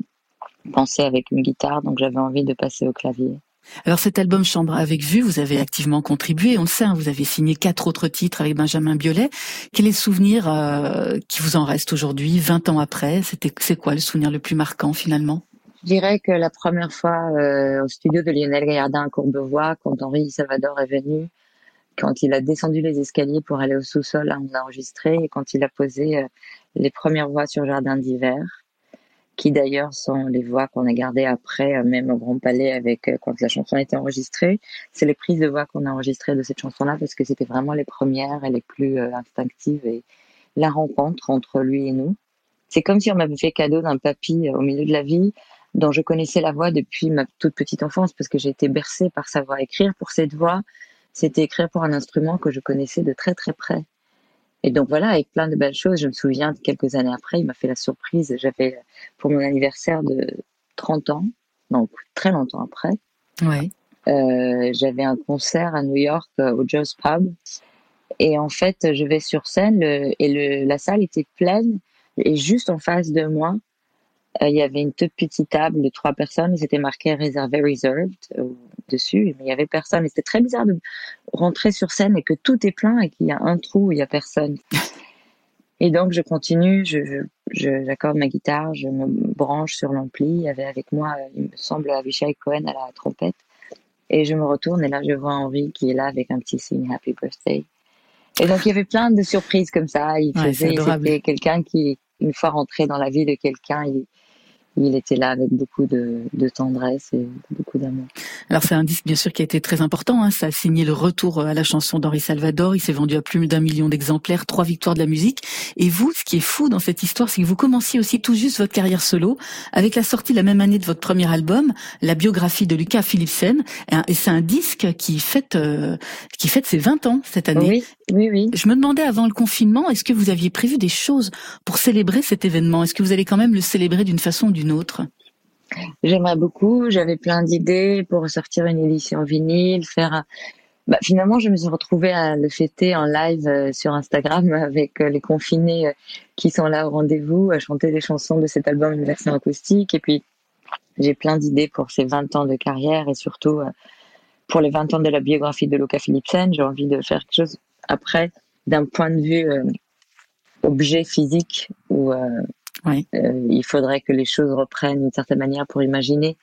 pensé avec une guitare, donc j'avais envie de passer au clavier. Alors cet album Chambre avec vue, vous avez activement contribué, on le sait, hein, vous avez signé quatre autres titres avec Benjamin Biolay. Quel est le souvenir euh, qui vous en reste aujourd'hui, 20 ans après? C'était C'est quoi le souvenir le plus marquant finalement? Je dirais que la première fois euh, au studio de Lionel Gaillardin à Courbevoie, quand Henri Salvador est venu, quand il a descendu les escaliers pour aller au sous-sol, on a enregistré, et quand il a posé euh, les premières voix sur Jardin d'hiver, qui d'ailleurs sont les voix qu'on a gardées après, euh, même au Grand Palais, avec euh, quand la chanson a été enregistrée. C'est les prises de voix qu'on a enregistrées de cette chanson-là, parce que c'était vraiment les premières et les plus euh, instinctives, et la rencontre entre lui et nous. C'est comme si on m'avait fait cadeau d'un papy au milieu de la vie, dont je connaissais la voix depuis ma toute petite enfance, parce que j'ai été bercée par sa voix. Écrire pour cette voix, c'était écrire pour un instrument que je connaissais de très très près. Et donc voilà, avec plein de belles choses. Je me souviens, quelques années après, il m'a fait la surprise. J'avais, pour mon anniversaire de 30 ans, donc très longtemps après, Ouais. euh, j'avais un concert à New York euh, au Joe's Pub. Et en fait, je vais sur scène le- et le, la salle était pleine. Et juste en face de moi, il y avait une toute petite table de trois personnes. et C'était marqué réservé, reserved euh, dessus, mais il y avait personne. Et c'était très bizarre de rentrer sur scène et que tout est plein et qu'il y a un trou où il y a personne. Et donc je continue, je, j'accorde ma guitare, je me branche sur l'ampli. Il y avait avec moi, euh, il me semble, Avishai Cohen à la trompette. Et je me retourne et là je vois Henri qui est là avec un petit signe Happy Birthday. Et donc il y avait plein de surprises comme ça. Il Ouais, faisait, c'était quelqu'un qui, une fois rentré dans la vie de quelqu'un, il, il était là avec beaucoup de, de tendresse et beaucoup d'amour. Alors c'est un disque bien sûr qui a été très important. Hein. Ça a signé le retour à la chanson d'Henri Salvador. Il s'est vendu à plus d'un million d'exemplaires, trois victoires de la musique. Et vous, ce qui est fou dans cette histoire, c'est que vous commenciez aussi tout juste votre carrière solo avec la sortie la même année de votre premier album, la biographie de Lucas Philipsen. Et c'est un disque qui fête euh, qui fête ses 20 ans cette année. Oui, oui, oui. Je me demandais avant le confinement, est-ce que vous aviez prévu des choses pour célébrer cet événement? Est-ce que vous allez quand même le célébrer d'une façon ou autre J'aimerais beaucoup. J'avais plein d'idées pour sortir une édition vinyle, faire. Bah, finalement, je me suis retrouvée à le fêter en live euh, sur Instagram avec euh, les confinés euh, qui sont là au rendez-vous, à chanter des chansons de cet album, une version acoustique. Et puis, j'ai plein d'idées pour ces 20 ans de carrière et surtout pour les 20 ans de la biographie de Luca Philipsen. J'ai envie de faire quelque chose après d'un point de vue objet physique où euh, euh, il faudrait que les choses reprennent d'une certaine manière pour imaginer.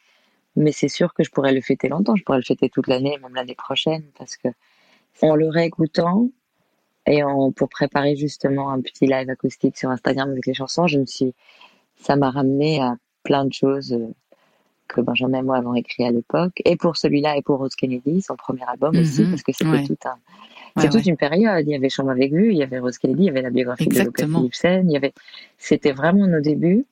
Mais c'est sûr que je pourrais le fêter longtemps. Je pourrais le fêter toute l'année, même l'année prochaine, parce que en le réécoutant et en, pour préparer justement un petit live acoustique sur Instagram avec les chansons, je me suis, ça m'a ramené à plein de choses euh, que Benjamin et moi avons écrit à l'époque, et pour celui-là et pour Rose Kennedy, son premier album aussi, Mhm. parce que c'était Ouais. tout un, Ouais, c'est toute ouais. une période. Il y avait Chambre avec vue, il y avait Rose Kennedy, il y avait la biographie de Exactement. Philipsen, il y avait, c'était vraiment nos débuts.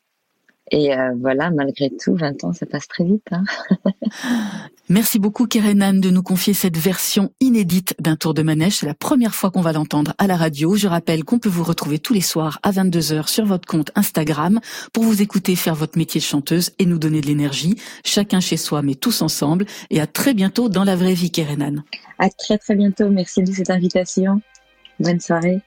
Et euh, voilà, malgré tout, 20 ans, ça passe très vite. Hein. Merci beaucoup Kerenan de nous confier cette version inédite d'un tour de manège. C'est la première fois qu'on va l'entendre à la radio. Je rappelle qu'on peut vous retrouver tous les soirs à 22h sur votre compte Instagram pour vous écouter faire votre métier de chanteuse et nous donner de l'énergie, chacun chez soi mais tous ensemble. Et à très bientôt dans la vraie vie Kerenan. À très très bientôt. Merci de cette invitation. Bonne soirée.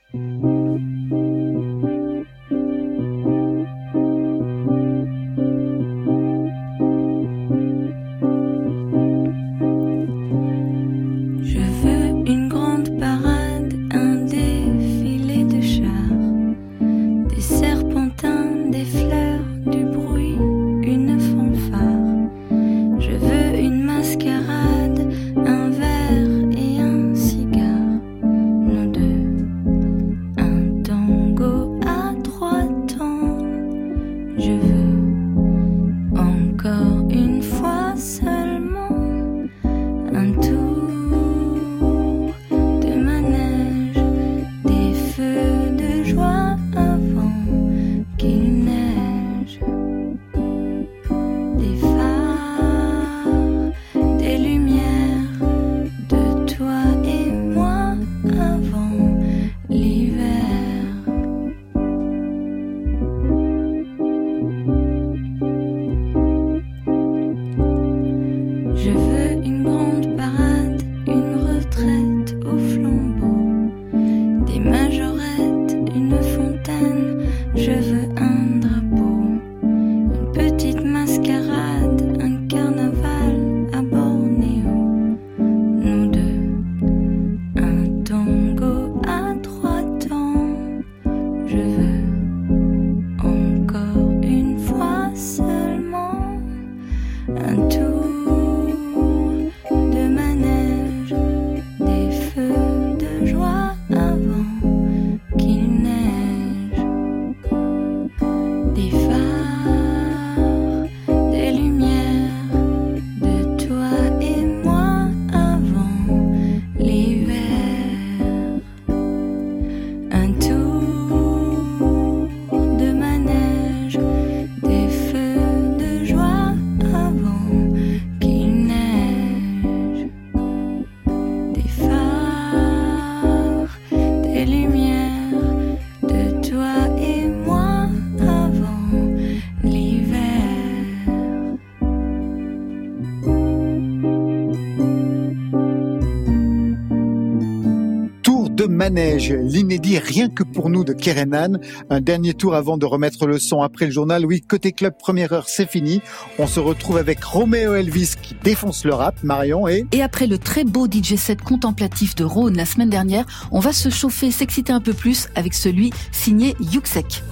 Manège, l'inédit rien que pour nous de Kerenan. Un dernier tour avant de remettre le son après le journal. Oui, côté club, première heure, c'est fini. On se retrouve avec Roméo Elvis qui défonce le rap, Marion, et... Et après le très beau DJ set contemplatif de Rhône la semaine dernière, on va se chauffer, s'exciter un peu plus avec celui signé Yuxek.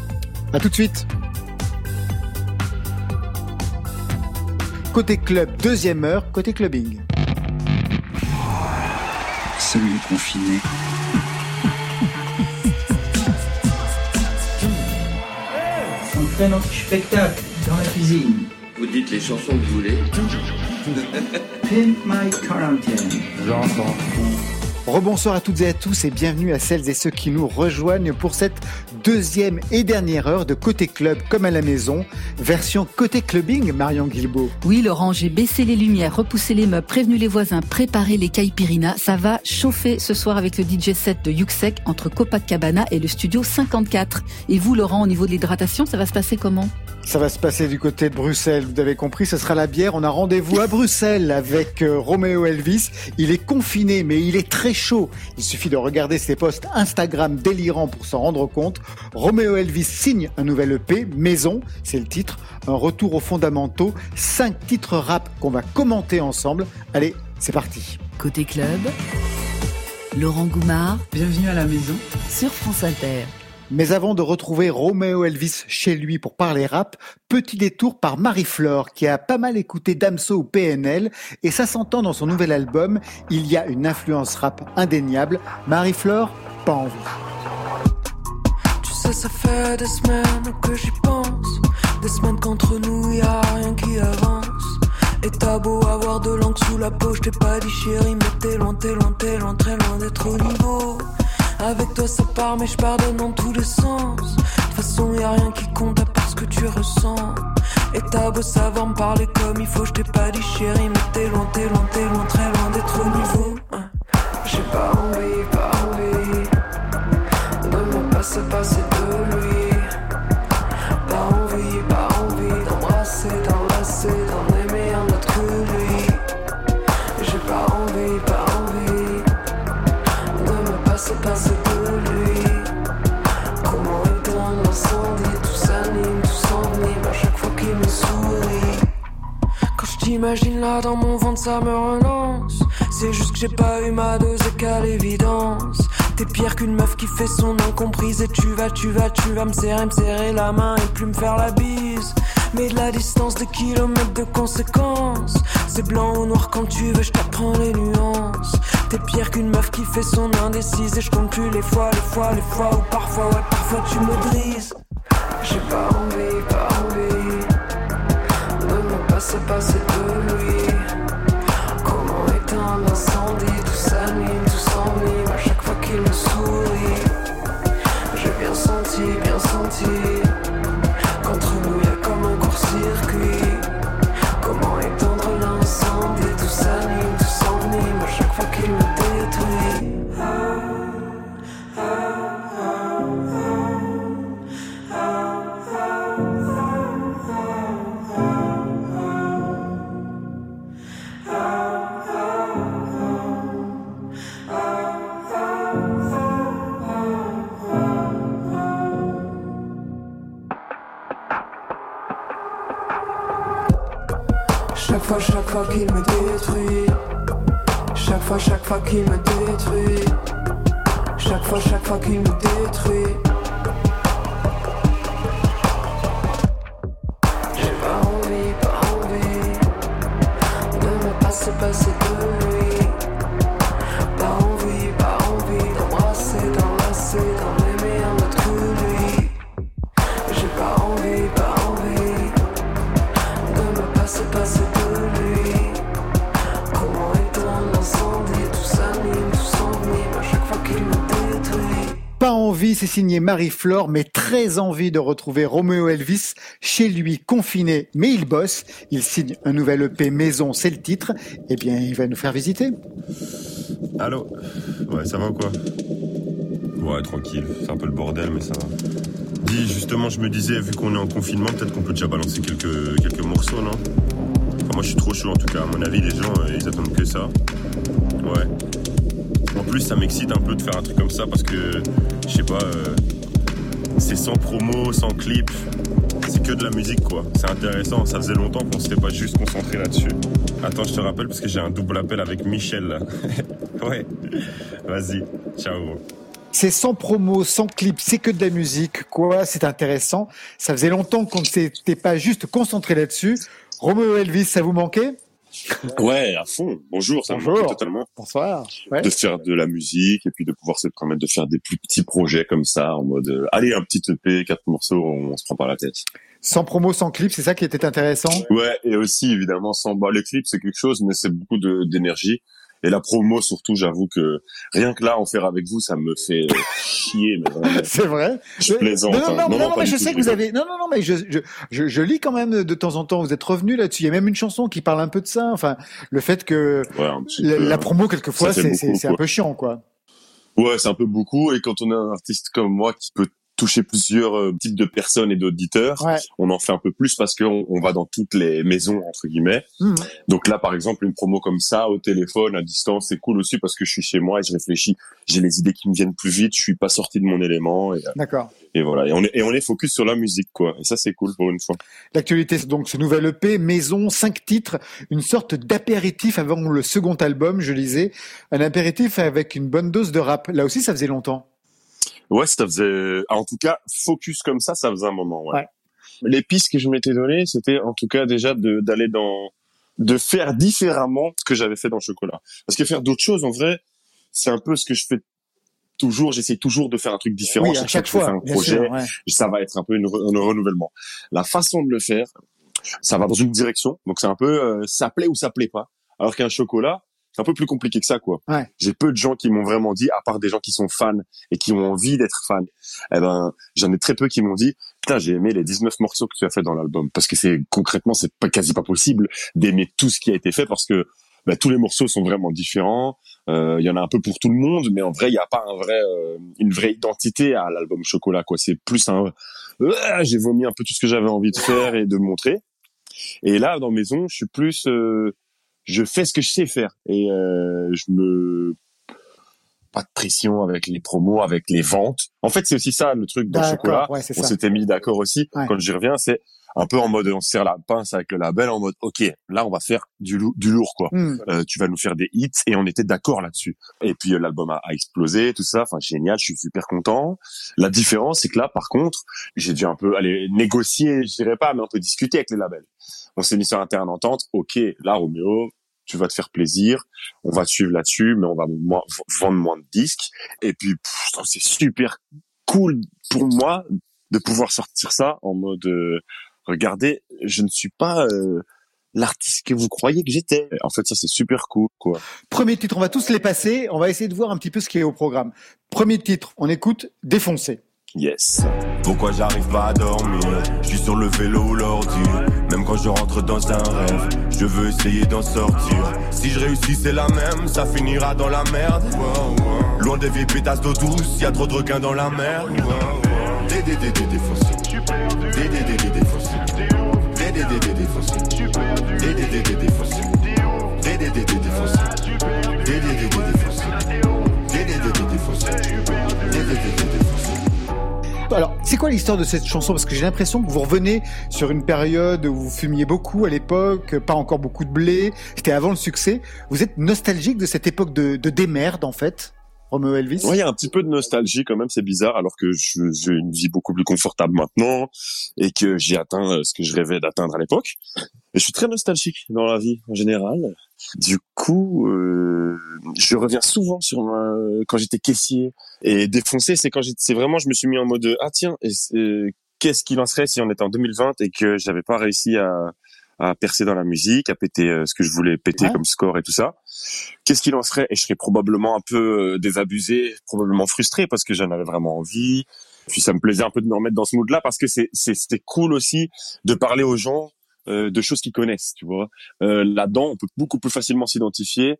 À tout de suite. Côté club, deuxième heure, côté clubbing. Salut les confinés. Entraîne anti-spectacle, Dans la cuisine. Vous dites les chansons que vous voulez. Pimp My Quarantine. J'entends. Rebonsoir à toutes et à tous et bienvenue à celles et ceux qui nous rejoignent pour cette deuxième et dernière heure de Côté Club comme à la maison, version Côté Clubbing, Marion Guilbault. Oui, Laurent, j'ai baissé les lumières, repoussé les meubles, prévenu les voisins, préparé les caipirinas. Ça va chauffer ce soir avec le DJ set de Yuxek entre Copacabana et le studio 54. Et vous, Laurent, au niveau de l'hydratation, ça va se passer comment? Ça va se passer du côté de Bruxelles, vous avez compris, ce sera la bière. On a rendez-vous à Bruxelles avec euh, Roméo Elvis. Il est confiné, mais il est très chaud. Il suffit de regarder ses posts Instagram délirants pour s'en rendre compte. Roméo Elvis signe un nouvel EP, Maison, c'est le titre, un retour aux fondamentaux, cinq titres rap qu'on va commenter ensemble. Allez, c'est parti. Côté club, Laurent Goumard Bienvenue à la maison. sur France Inter. Mais avant de retrouver Roméo Elvis chez lui pour parler rap, petit détour par Marie-Flore qui a pas mal écouté Damso ou PNL et ça s'entend dans son nouvel album, il y a une influence rap indéniable. Marie-Flore, pas envie. Tu sais, ça fait des semaines que j'y pense. Des semaines qu'entre nous y a rien qui avance. Et t'as beau avoir de l'encre sous la peau, je t'ai pas dit chérie, mais t'es loin, t'es loin, t'es loin, très loin d'être au niveau. Avec toi ça part, mais je pardonne dans tous les sens. De toute façon, y a rien qui compte à part ce que tu ressens. Et t'as beau savoir me parler comme il faut, je t'ai pas dit chérie, mais t'es loin, t'es loin, t'es loin, très loin d'être au niveau. J'ai pas envie, pas envie de me passer, passer de T'imagine là dans mon ventre, ça me relance. C'est juste que j'ai pas eu ma dose qu'à l'évidence. T'es pire qu'une meuf qui fait son incomprise et tu vas, tu vas, tu vas me serrer, me serrer la main et plus me faire la bise. Mais de la distance, des kilomètres de conséquences. C'est blanc ou noir quand tu veux, je t'apprends les nuances. T'es pire qu'une meuf qui fait son indécise et je compte plus les fois, les fois, les fois où parfois, ouais, parfois tu me brises. J'ai pas envie, pas de me passer, fois, qu'il me détruit. Chaque fois, chaque fois qu'il me détruit. Chaque fois, chaque fois qu'il me détruit. J'ai pas envie, pas envie de me passer, passer Pas envie, c'est signé Marie-Flore, mais très envie de retrouver Roméo Elvis chez lui, confiné, mais il bosse. Il signe un nouvel EP Maison, c'est le titre. Eh bien, il va nous faire visiter. Allô? Ouais, ça va ou quoi? Ouais, tranquille. C'est un peu le bordel, mais ça va. Dis, justement, je me disais, vu qu'on est en confinement, peut-être qu'on peut déjà balancer quelques, quelques morceaux, non? Enfin, Moi, je suis trop chaud, en tout cas. À mon avis, les gens, euh, ils attendent que ça. Ouais. En plus, ça m'excite un peu de faire un truc comme ça parce que, je sais pas, euh, c'est sans promo, sans clip. C'est que de la musique, quoi. C'est intéressant. Ça faisait longtemps qu'on s'était pas juste concentré là-dessus. Attends, je te rappelle parce que j'ai un double appel avec Michel, là. ouais. Vas-y. Ciao. C'est sans promo, sans clip, c'est que de la musique, quoi? C'est intéressant. Ça faisait longtemps qu'on ne s'était pas juste concentré là-dessus. Roméo Elvis, ça vous manquait? Ouais, à fond. Bonjour, ça me Bonjour. manquait totalement. Bonsoir. Ouais. De faire de la musique et puis de pouvoir se permettre de faire des plus petits projets comme ça en mode euh, allez un petit EP, quatre morceaux, on, se prend pas la tête. Sans promo, sans clip, c'est ça qui était intéressant? Ouais, et aussi évidemment sans bah, les clips c'est quelque chose, mais c'est beaucoup d'énergie. Et la promo surtout, j'avoue que rien que là en faire avec vous, ça me fait euh, chier. C'est vrai. Je plaisante. Non, non, non, mais je sais que vous avez. Non, non, non, mais je, je, lis quand même de temps en temps. Vous êtes revenu là-dessus. Il y a même une chanson qui parle un peu de ça. Enfin, le fait que la, promo quelquefois, c'est un peu chiant, quoi. Ouais, c'est un peu beaucoup. Et quand on a un artiste comme moi qui peut toucher plusieurs euh, types de personnes et d'auditeurs, Ouais. on en fait un peu plus parce qu'on on va dans toutes les maisons entre guillemets. Mhm. Donc là, par exemple, une promo comme ça au téléphone à distance, c'est cool aussi parce que je suis chez moi et je réfléchis. J'ai les idées qui me viennent plus vite. Je suis pas sorti de mon élément et, euh, D'accord. et voilà. Et on est et on est focus sur la musique quoi. Et ça c'est cool pour une fois. L'actualité, c'est donc ce nouvel EP, Maison, cinq titres, une sorte d'apéritif avant le second album, je lisais. Un apéritif avec une bonne dose de rap. Là aussi, ça faisait longtemps. Ouais, ça faisait, en tout cas, focus comme ça, ça faisait un moment, ouais. Ouais. Les pistes que je m'étais données, c'était en tout cas déjà d'aller dans, de faire différemment ce que j'avais fait dans le chocolat. Parce que faire d'autres choses, en vrai, c'est un peu ce que je fais toujours. J'essaie toujours de faire un truc différent. Oui, à chaque que je fais fois, un projet, sûr, ouais. ça va être un peu une re- un renouvellement. La façon de le faire, ça va dans une direction. Donc c'est un peu, euh, ça plaît ou ça plaît pas. Alors qu'un chocolat, c'est un peu plus compliqué que ça, quoi. Ouais. J'ai peu de gens qui m'ont vraiment dit, à part des gens qui sont fans et qui ont envie d'être fans. Eh ben, j'en ai très peu qui m'ont dit, putain, j'ai aimé les 19 morceaux que tu as fait dans l'album. Parce que c'est, concrètement, c'est pas, quasi pas possible d'aimer tout ce qui a été fait parce que, bah, tous les morceaux sont vraiment différents. Euh, Il y en a un peu pour tout le monde, mais en vrai, il n'y a pas un vrai, euh, une vraie identité à l'album Chocolat. Quoi, c'est plus un. Euh, j'ai vomi un peu tout ce que j'avais envie de faire et de montrer. Et là, dans Maison, je suis plus. euh, je fais ce que je sais faire et euh, je me pas de pression avec les promos, avec les ventes. En fait, c'est aussi ça le truc dans le chocolat. ouais, on s'était mis d'accord aussi. Ouais. Quand j'y reviens, c'est un peu en mode on se serre la pince avec le label en mode ok là on va faire du, lou- du lourd quoi Hmm. Euh, tu vas nous faire des hits et on était d'accord là-dessus et puis euh, l'album a, a explosé tout ça enfin génial je suis super content la différence c'est que là par contre j'ai dû un peu aller négocier je dirais pas mais on peut discuter avec les labels on s'est mis sur un terrain d'entente ok là Roméo tu vas te faire plaisir, on va te suivre là-dessus, mais on va vendre moins de disques. Et puis, c'est super cool pour moi de pouvoir sortir ça en mode, euh, regardez, je ne suis pas euh, l'artiste que vous croyez que j'étais. En fait, ça c'est super cool, quoi. Premier titre, on va tous les passer. On va essayer de voir un petit peu ce qui est au programme. Premier titre, on écoute Défoncé. Yes. Pourquoi j'arrive pas à dormir? Je suis sur le vélo ou l'ordi Même quand je rentre dans un rêve Je veux essayer d'en sortir. Si je réussis c'est la même. Ça finira dans la merde. Loin des vieilles pétasses d'eau douce y a trop de requins dans la mer. Des des défoncés Des des Alors, c'est quoi l'histoire de cette chanson? Parce que j'ai l'impression que vous revenez sur une période où vous fumiez beaucoup à l'époque, pas encore beaucoup de blé, c'était avant le succès. Vous êtes nostalgique de cette époque de, de démerde, en fait, Romeo Elvis? Ouais, il y a un petit peu de nostalgie quand même, c'est bizarre, alors que j'ai une vie beaucoup plus confortable maintenant et que j'ai atteint euh, ce que je rêvais d'atteindre à l'époque. Et je suis très nostalgique dans la vie en général. Du coup, euh, je reviens souvent sur ma... quand j'étais caissier et défoncé, c'est quand j'étais, c'est vraiment, je me suis mis en mode ah tiens, qu'est-ce qu'il en serait si on était en 2020 et que j'avais pas réussi à à percer dans la musique, à péter euh, ce que je voulais péter Ouais. comme score et tout ça. Qu'est-ce qu'il en serait? Et je serais probablement un peu euh, désabusé, probablement frustré parce que j'en avais vraiment envie. Puis ça me plaisait un peu de me remettre dans ce mood-là parce que c'est cool aussi de parler aux gens euh, de choses qu'ils connaissent, tu vois. Euh, Là-dedans, on peut beaucoup plus facilement s'identifier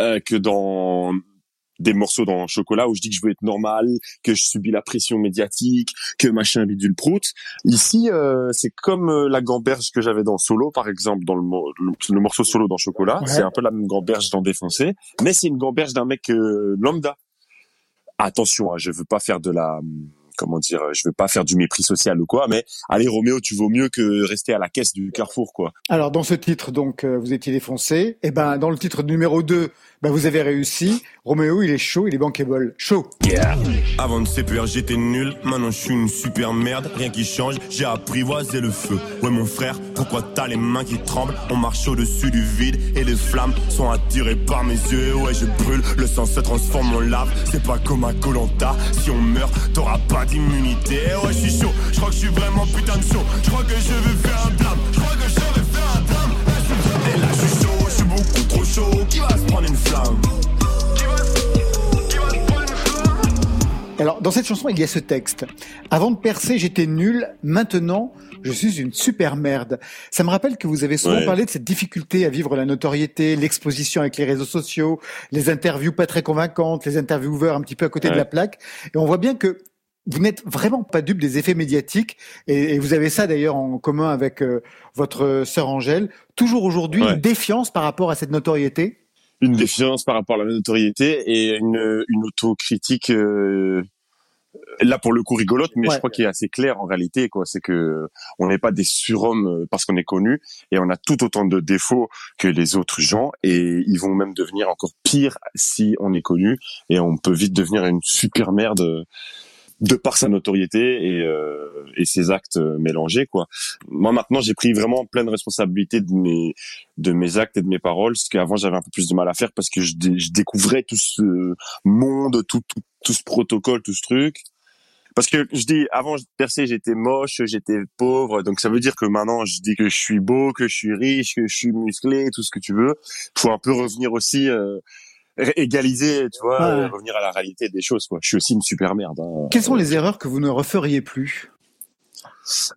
euh, que dans des morceaux dans Chocolat où je dis que je veux être normal, que je subis la pression médiatique, que machin bidule prout. Ici, euh, c'est comme euh, la gamberge que j'avais dans Solo, par exemple, dans le, mo- le, le morceau Solo dans Chocolat. Ouais. C'est un peu la même gamberge dans Défoncé, mais c'est une gamberge d'un mec lambda. Attention, hein, je veux pas faire de la comment dire, je veux pas faire du mépris social ou quoi, mais allez Roméo, tu vaux mieux que rester à la caisse du Carrefour, quoi. Alors, dans ce titre, donc, euh, vous étiez défoncé. Et ben, dans le titre numéro 2, Bah, vous avez réussi. Roméo, il est chaud, il est bankable. Chaud. Avant de CPR, j'étais nul. Maintenant, je suis une super merde. Rien qui change, j'ai apprivoisé le feu. Ouais, mon frère, pourquoi t'as les mains qui tremblent? On marche au-dessus du vide et les flammes sont attirées par mes yeux. Ouais, je brûle, le sang se transforme en lave. C'est pas comme à Colanta. Si on meurt, t'auras pas d'immunité. Ouais, je suis chaud. Je crois que je suis vraiment putain de chaud. Je crois que je vais faire un blâme. Chaud. Qui va se prendre une flamme Alors, dans cette chanson, il y a ce texte. Avant de percer, j'étais nul. Maintenant, je suis une super merde. Ça me rappelle que vous avez souvent Ouais. parlé de cette difficulté à vivre la notoriété, l'exposition avec les réseaux sociaux, les interviews pas très convaincantes, les intervieweurs un petit peu à côté de la plaque. Et on voit bien que vous n'êtes vraiment pas dupe des effets médiatiques. Et, et vous avez ça d'ailleurs en commun avec euh, votre sœur Angèle. Toujours aujourd'hui, Ouais. une défiance par rapport à cette notoriété? une défiance par rapport à la notoriété et une, une autocritique euh, là pour le coup rigolote mais Ouais. je crois qu'il est assez clair en réalité quoi c'est que on n'est pas des surhommes euh, parce qu'on est connu et on a tout autant de défauts que les autres gens et ils vont même devenir encore pire si on est connu et on peut vite devenir une super merde de par sa notoriété et, euh, et ses actes euh, mélangés quoi. Moi maintenant j'ai pris vraiment pleine responsabilité de mes de mes actes et de mes paroles, ce qu'avant j'avais un peu plus de mal à faire parce que je, je découvrais tout ce monde, tout, tout tout ce protocole, tout ce truc. Parce que je dis avant percé j'étais moche, j'étais pauvre, donc ça veut dire que maintenant je dis que je suis beau, que je suis riche, que je suis musclé, tout ce que tu veux. Faut un peu revenir aussi euh, égaliser, tu vois, Ouais. euh, revenir à la réalité des choses quoi. Je suis aussi une super merde. hein. Quelles sont les erreurs que vous ne referiez plus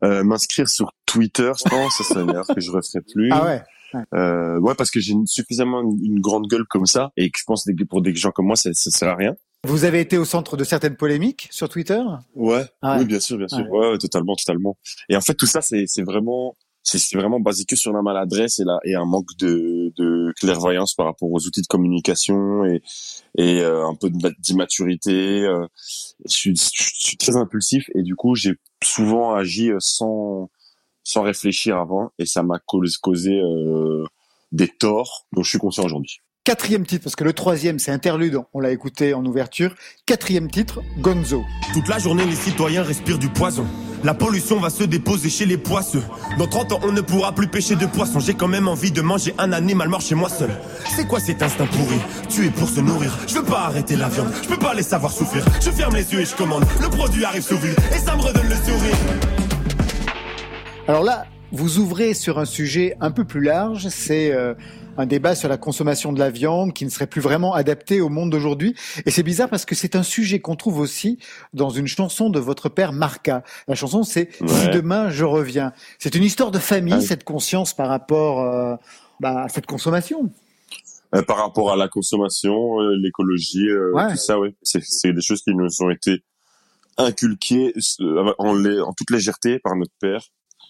Euh, m'inscrire sur Twitter, je pense, c'est une erreur que je referai plus. Ah ouais. ouais. Euh, ouais, parce que j'ai suffisamment une, une grande gueule comme ça et que je pense que pour des gens comme moi, ça, ça sert à rien. Vous avez été au centre de certaines polémiques sur Twitter? Ouais. Ah ouais. Oui, bien sûr, bien sûr. Ouais. Ouais, totalement, totalement. Et en fait, tout ça, c'est, c'est vraiment, c'est, vraiment basé que sur la maladresse et la, et un manque de, de clairvoyance par rapport aux outils de communication et, et euh, un peu d'immaturité. euh. je, suis, je suis très impulsif et du coup, j'ai souvent agi euh, sans, sans réfléchir avant et ça m'a causé euh, des torts dont je suis conscient aujourd'hui. Quatrième titre, parce que le troisième, c'est Interlude, on l'a écouté en ouverture. Quatrième titre, Gonzo. Toute la journée, les citoyens respirent du poison. La pollution va se déposer chez les poisseux. Dans 30 ans, on ne pourra plus pêcher de poissons. J'ai quand même envie de manger un animal mort chez moi seul. C'est quoi cet instinct pourri? Tuer pour se nourrir. Je veux pas arrêter la viande. Je peux pas les savoir souffrir. Je ferme les yeux et je commande. Le produit arrive sous vide et ça me redonne le sourire. Alors là, vous ouvrez sur un sujet un peu plus large, c'est euh, un débat sur la consommation de la viande qui ne serait plus vraiment adapté au monde d'aujourd'hui. Et c'est bizarre parce que c'est un sujet qu'on trouve aussi dans une chanson de votre père Marca. La chanson, c'est Si demain je reviens. C'est une histoire de famille, Ah oui. cette conscience par rapport euh, bah, à cette consommation. Euh, par rapport à la consommation, euh, l'écologie, Ouais. tout ça, oui. C'est, des choses qui nous ont été inculquées en toute légèreté par notre père.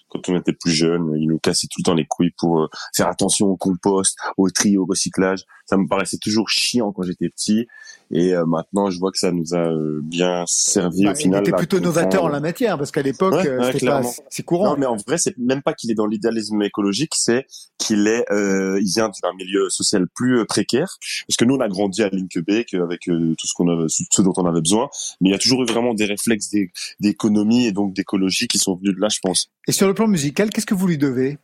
Quand on était plus jeune, il nous cassait tout le temps les couilles pour euh, faire attention au compost, au tri, au recyclage. Ça me paraissait toujours chiant quand j'étais petit. Et euh, maintenant, je vois que ça nous a euh, bien servi Bah, au final. il était à plutôt novateur en la matière parce qu'à l'époque, Ouais, euh, c'était pas si courant. Non, mais en vrai, c'est même pas qu'il est dans l'idéalisme écologique, c'est qu'il est, euh, il vient d'un milieu social plus euh, précaire. Parce que nous, on a grandi à Linkebeek avec tout ce qu'on avait, ce dont on avait besoin. Mais il y a toujours eu vraiment des réflexes d'é- d'économie et donc d'écologie qui sont venus de là, je pense. Et sur le plan musical, qu'est-ce que vous lui devez?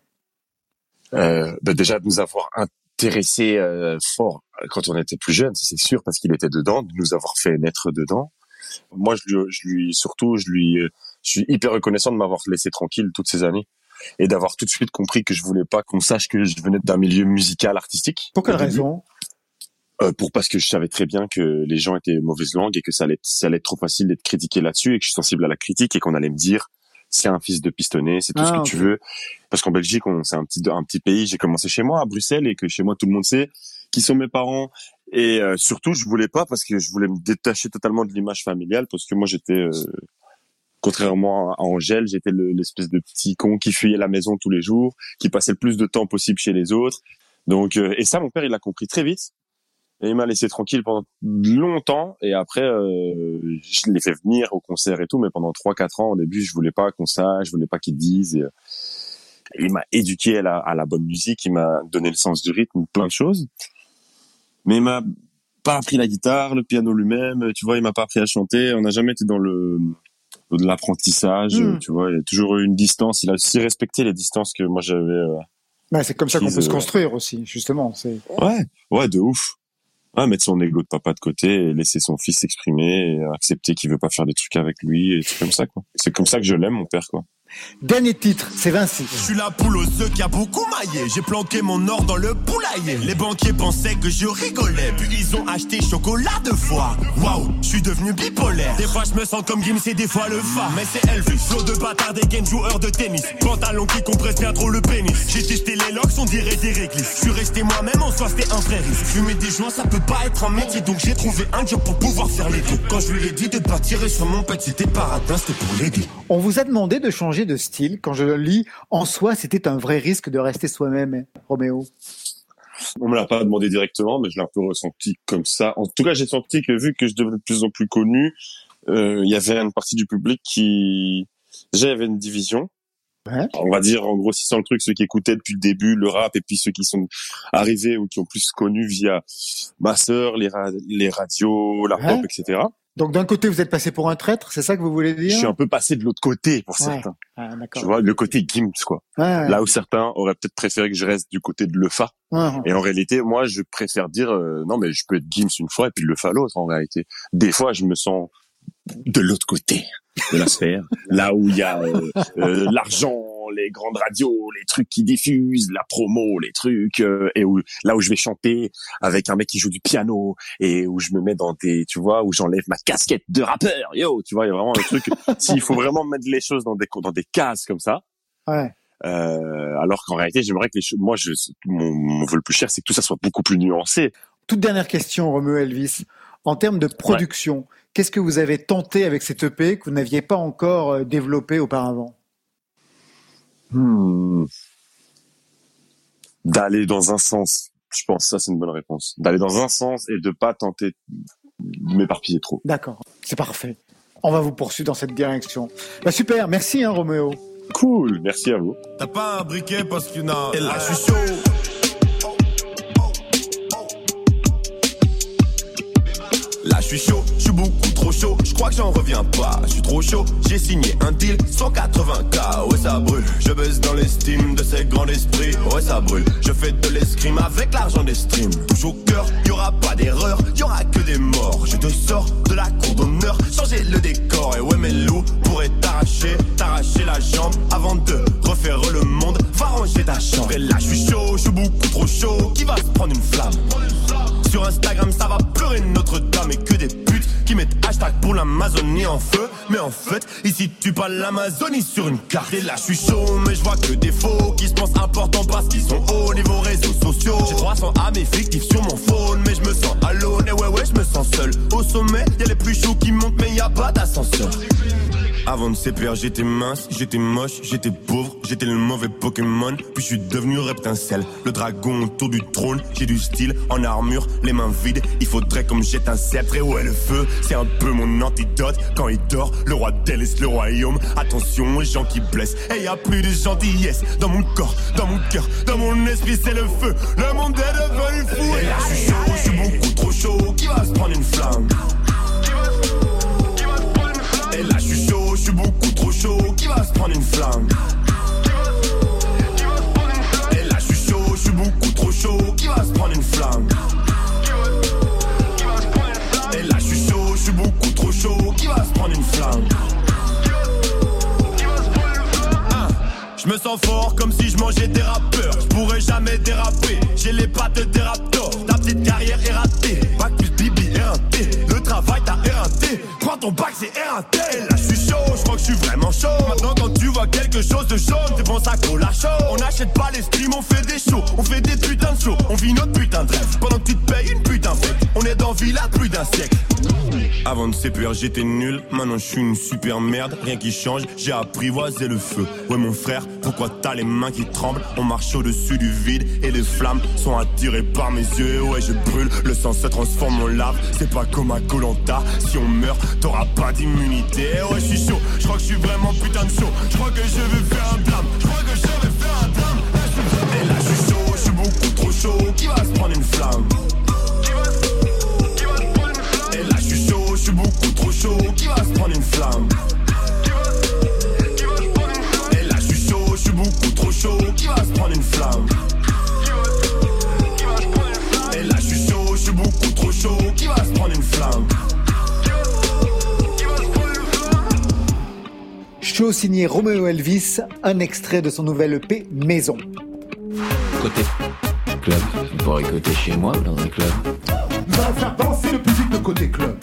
Euh, bah, déjà de nous avoir intéressés euh, fort quand on était plus jeune, c'est sûr, parce qu'il était dedans, de nous avoir fait naître dedans. Moi, je lui, je lui surtout, je lui, euh, je suis hyper reconnaissant de m'avoir laissé tranquille toutes ces années et d'avoir tout de suite compris que je voulais pas qu'on sache que je venais d'un milieu musical artistique. Pour quelle raison? Euh, pour parce que je savais très bien que les gens étaient mauvaise langue et que ça allait, ça allait être trop facile d'être critiqué là-dessus et que je suis sensible à la critique et qu'on allait me dire c'est un fils de pistonné, c'est tout Ah, ce que ok. tu veux. Parce qu'en Belgique, on, c'est un petit, un petit pays. J'ai commencé chez moi à Bruxelles et que chez moi tout le monde sait qui sont mes parents. Et euh, surtout, je voulais pas parce que je voulais me détacher totalement de l'image familiale parce que moi j'étais euh, contrairement à Angèle, j'étais le- l'espèce de petit con qui fuyait la maison tous les jours, qui passait le plus de temps possible chez les autres. Donc euh, et ça, mon père, il l'a compris très vite. Et il m'a laissé tranquille pendant longtemps. Et après, euh, je l'ai fait venir au concert et tout. Mais pendant trois, quatre ans, au début, je voulais pas qu'on sache, je voulais pas qu'il dise. Et, euh, il m'a éduqué à la, à la bonne musique. Il m'a donné le sens du rythme, plein de choses. mais il m'a pas appris la guitare, le piano lui-même. Tu vois, il m'a pas appris à chanter. On n'a jamais été dans le de l'apprentissage. Mm. Tu vois, il y a toujours eu une distance. Il a aussi respecté les distances que moi j'avais. euh, c'est comme ça qu'on Qu'ils, peut se construire aussi, justement. Ouais, ouais, de ouf. Ouais, mettre son ego de papa de côté et laisser son fils s'exprimer et accepter qu'il veut pas faire des trucs avec lui et c'est comme ça quoi. C'est comme ça que je l'aime mon père quoi. Dernier titre, c'est Vinci. Je suis la poule aux œufs qui a beaucoup maillé. J'ai planqué mon or dans le poulailler. Les banquiers pensaient que je rigolais. Puis ils ont acheté chocolat deux fois. Waouh, je suis devenu bipolaire. Des fois je me sens comme Gims et des fois le fa. Mais c'est Elvis. Flow de bâtard des gains joueurs de tennis. Pantalon qui compresse bien trop le pénis. J'ai testé les locks, on dirait des réglisses. Je suis resté moi-même en soi, c'était un risque. Fumer des joints, ça peut pas être un métier. Donc j'ai trouvé un job pour pouvoir faire les deux. Quand je lui ai dit de pas tirer sur mon pet, c'était paradin, c'était pour l'aider. On vous a demandé de changer de style. Quand je le lis, en soi, c'était un vrai risque de rester soi-même, Roméo. On me l'a pas demandé directement mais je l'ai un peu ressenti comme ça. En tout cas, j'ai senti que vu que je devenais de plus en plus connu, euh, il y avait une partie du public qui déjà il y avait une division. On va dire en grossissant le truc ceux qui écoutaient depuis le début le rap et puis ceux qui sont arrivés ou qui ont plus connu via ma sœur, les, ra- les radios, la Ouais. pop, etc. Donc d'un côté, vous êtes passé pour un traître, c'est ça que vous voulez dire Je suis un peu passé de l'autre côté pour Ouais. certains. Ah. Tu vois, le côté Gims, quoi. Ouais. Là où certains auraient peut-être préféré que je reste du côté de Lefa. Ouais. Et en réalité, moi, je préfère dire, euh, non, mais je peux être Gims une fois et puis Lefa l'autre, en réalité. Des fois, je me sens de l'autre côté de la sphère. là où il y a euh, euh, l'argent, les grandes radios, les trucs qui diffusent, la promo, les trucs, euh, et où là où je vais chanter avec un mec qui joue du piano et où je me mets dans des, tu vois, où j'enlève ma casquette de rappeur, yo, tu vois, il y a vraiment un truc. S'il faut vraiment mettre les choses dans des dans des cases comme ça, Ouais. euh, alors qu'en réalité, j'aimerais que les choses, moi, je, mon, mon vœu le plus cher, c'est que tout ça soit beaucoup plus nuancé. Toute dernière question, Roméo Elvis. En termes de production, qu'est-ce que vous avez tenté avec cette EP que vous n'aviez pas encore euh, développé auparavant? Hmm. D'aller dans un sens, je pense, ça c'est une bonne réponse. D'aller dans un sens et de pas tenter de m'éparpiller trop. D'accord, c'est parfait. On va vous poursuivre dans cette direction. Bah super, merci hein, Roméo. Cool, merci à vous. T'as pas un briquet parce qu'il y en a. Et là, je suis chaud. Suis chaud, je suis beaucoup trop chaud. Je crois que j'en reviens pas. Je suis trop chaud. J'ai signé un deal 180K. Ouais, ça brûle. Je baisse dans l'estime de ces grands esprits. Ouais, ça brûle. Je fais de l'escrime avec l'argent des streams. Touche au cœur, y aura pas d'erreur. Y aura que des morts. Je te sors de la cour d'honneur. Changer le décor. Et ouais, mes loups pourraient t'arracher, t'arracher la jambe avant de refaire le monde. Va ranger ta chambre. Et là, je suis chaud, je suis beaucoup trop chaud. Qui va se prendre une flamme? Sur Instagram, ça va pleurer Notre-Dame et que des putes qui mettent hashtag pour l'Amazonie en feu. Mais en fait, ici tu pas l'Amazonie sur une carte. Et là, je suis chaud, mais je vois que des faux qui se pensent importants parce qu'ils sont hauts niveau réseaux sociaux. J'ai 300 âmes effectifs sur mon phone, mais je me sens alone. Et ouais, ouais, je me sens seul. Au sommet, y a les plus chauds qui montent, mais y a pas d'ascenseur. Avant de CPR, j'étais mince, j'étais moche, j'étais pauvre, j'étais le mauvais Pokémon. Puis je suis devenu reptincelle, le dragon autour du trône. J'ai du style en armure, les mains vides. Il faudrait comme jette un sceptre. Et ouais, le feu, c'est un peu mon antidote. Quand il dort, le roi délaisse le royaume. Attention aux gens qui blessent. Et y a plus de gentillesse dans mon corps, dans mon cœur, dans mon esprit, c'est le feu. Le monde est devenu fou. Et là, chaud, je suis beaucoup trop chaud. Qui va se prendre une flamme? Prendre une flingue Et là je suis chaud, je suis beaucoup trop chaud. Qui va se prendre une flingue? Et là je suis chaud, je suis beaucoup trop chaud. Qui va se prendre une flingue? Ah, Je me sens fort comme si je mangeais des rappeurs. Je pourrais jamais déraper. J'ai les pattes des raptors. Ta petite carrière est ratée. Bac plus bibi éreinté. Le travail t'a éreinté. Ton bac, c'est éreinté. Là, je suis chaud. Je crois que je suis vraiment chaud. Maintenant, quand tu vois quelque chose de jaune, tu penses à cola chaud. On n'achète pas les streams, on fait des shows. On fait des putains de shows. On vit notre putain de rêve. Plus d'un siècle. Avant de CPR, j'étais nul. Maintenant, je suis une super merde. Rien qui change, j'ai apprivoisé le feu. Ouais, mon frère, pourquoi t'as les mains qui tremblent? On marche au-dessus du vide et les flammes sont attirées par mes yeux. Ouais, je brûle, le sang se transforme en lave. C'est pas comme un Colanta. Si on meurt, t'auras pas d'immunité. Ouais, je suis chaud, je crois que je suis vraiment putain de chaud. Je crois que je vais faire un drame. Je crois que je vais faire un drame. Et là, je suis chaud, je suis beaucoup trop chaud. Qui va se prendre une flamme? chaud, qui va se prendre une flamme Et là je suis chaud, je suis beaucoup trop chaud, qui va se prendre une flamme Et là je suis chaud, je suis beaucoup trop chaud, qui va se prendre une flamme Show signé Romeo Elvis, un extrait de son nouvel EP Maison. Côté club, vous pourrez côté chez moi dans un club. Va faire danser le public de côté club.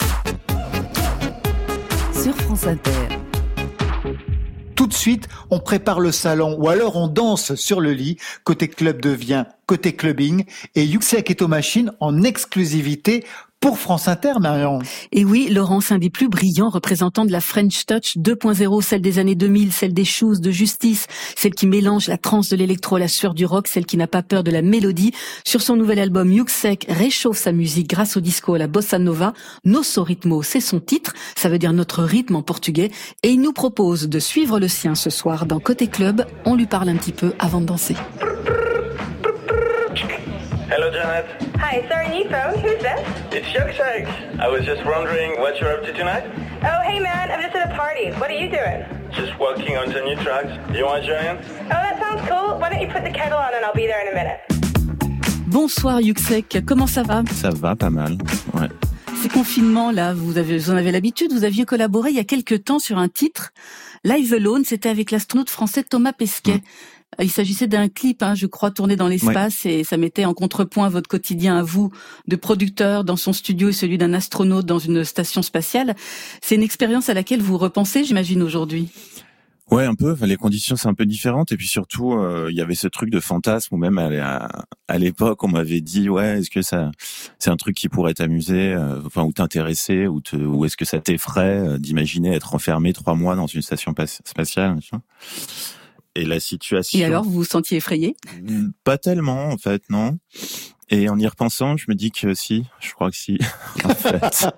Tout de suite, on prépare le salon ou alors on danse sur le lit. Côté club devient côté clubbing et Yuxek est aux machines en exclusivité pour France Inter, Marion. Et oui, Laurence, un des plus brillants représentants de la French Touch 2.0, celle des années 2000, celle des shoes de justice, celle qui mélange la trance de l'électro, la sueur du rock, celle qui n'a pas peur de la mélodie. Sur son nouvel album, Yuxek réchauffe sa musique grâce au disco, à la bossa nova. Nosso ritmo, c'est son titre, ça veut dire notre rythme en portugais, et il nous propose de suivre le sien ce soir dans Côté Club. On lui parle un petit peu avant de danser. Hello, Janet. Hi, sorry, new phone. Who's this? It's Yuxek. I was just wondering what you're up to tonight. Oh, hey man, I'm just at a party. What are you doing? Just working on the new tracks. You want to join? Oh, that sounds cool. Why don't you put the kettle on and I'll be there in a minute. Bonsoir Yuxek, comment ça va? Ça va pas mal, ouais. Ces confinements là, vous avez, vous en avez l'habitude. Vous aviez collaboré il y a quelques temps sur un titre, Live Alone. C'était avec l'astronaute français Thomas Pesquet. Il s'agissait d'un clip, hein, je crois, tourné dans l'espace et ça mettait en contrepoint votre quotidien à vous de producteur dans son studio et celui d'un astronaute dans une station spatiale. C'est une expérience à laquelle vous repensez, j'imagine, aujourd'hui. Ouais, un peu. Les conditions c'est un peu différentes et puis surtout euh, il y avait ce truc de fantasme où même à, à l'époque on m'avait dit ouais est-ce que ça c'est un truc qui pourrait t'amuser, euh, enfin ou t'intéresser ou te, ou est-ce que ça t'effraie euh, d'imaginer être enfermé trois mois dans une station spatiale. machin? Et la situation. Et alors, vous vous sentiez effrayé? Pas tellement, en fait, non. Et en y repensant, je me dis que si, je crois que si, en fait.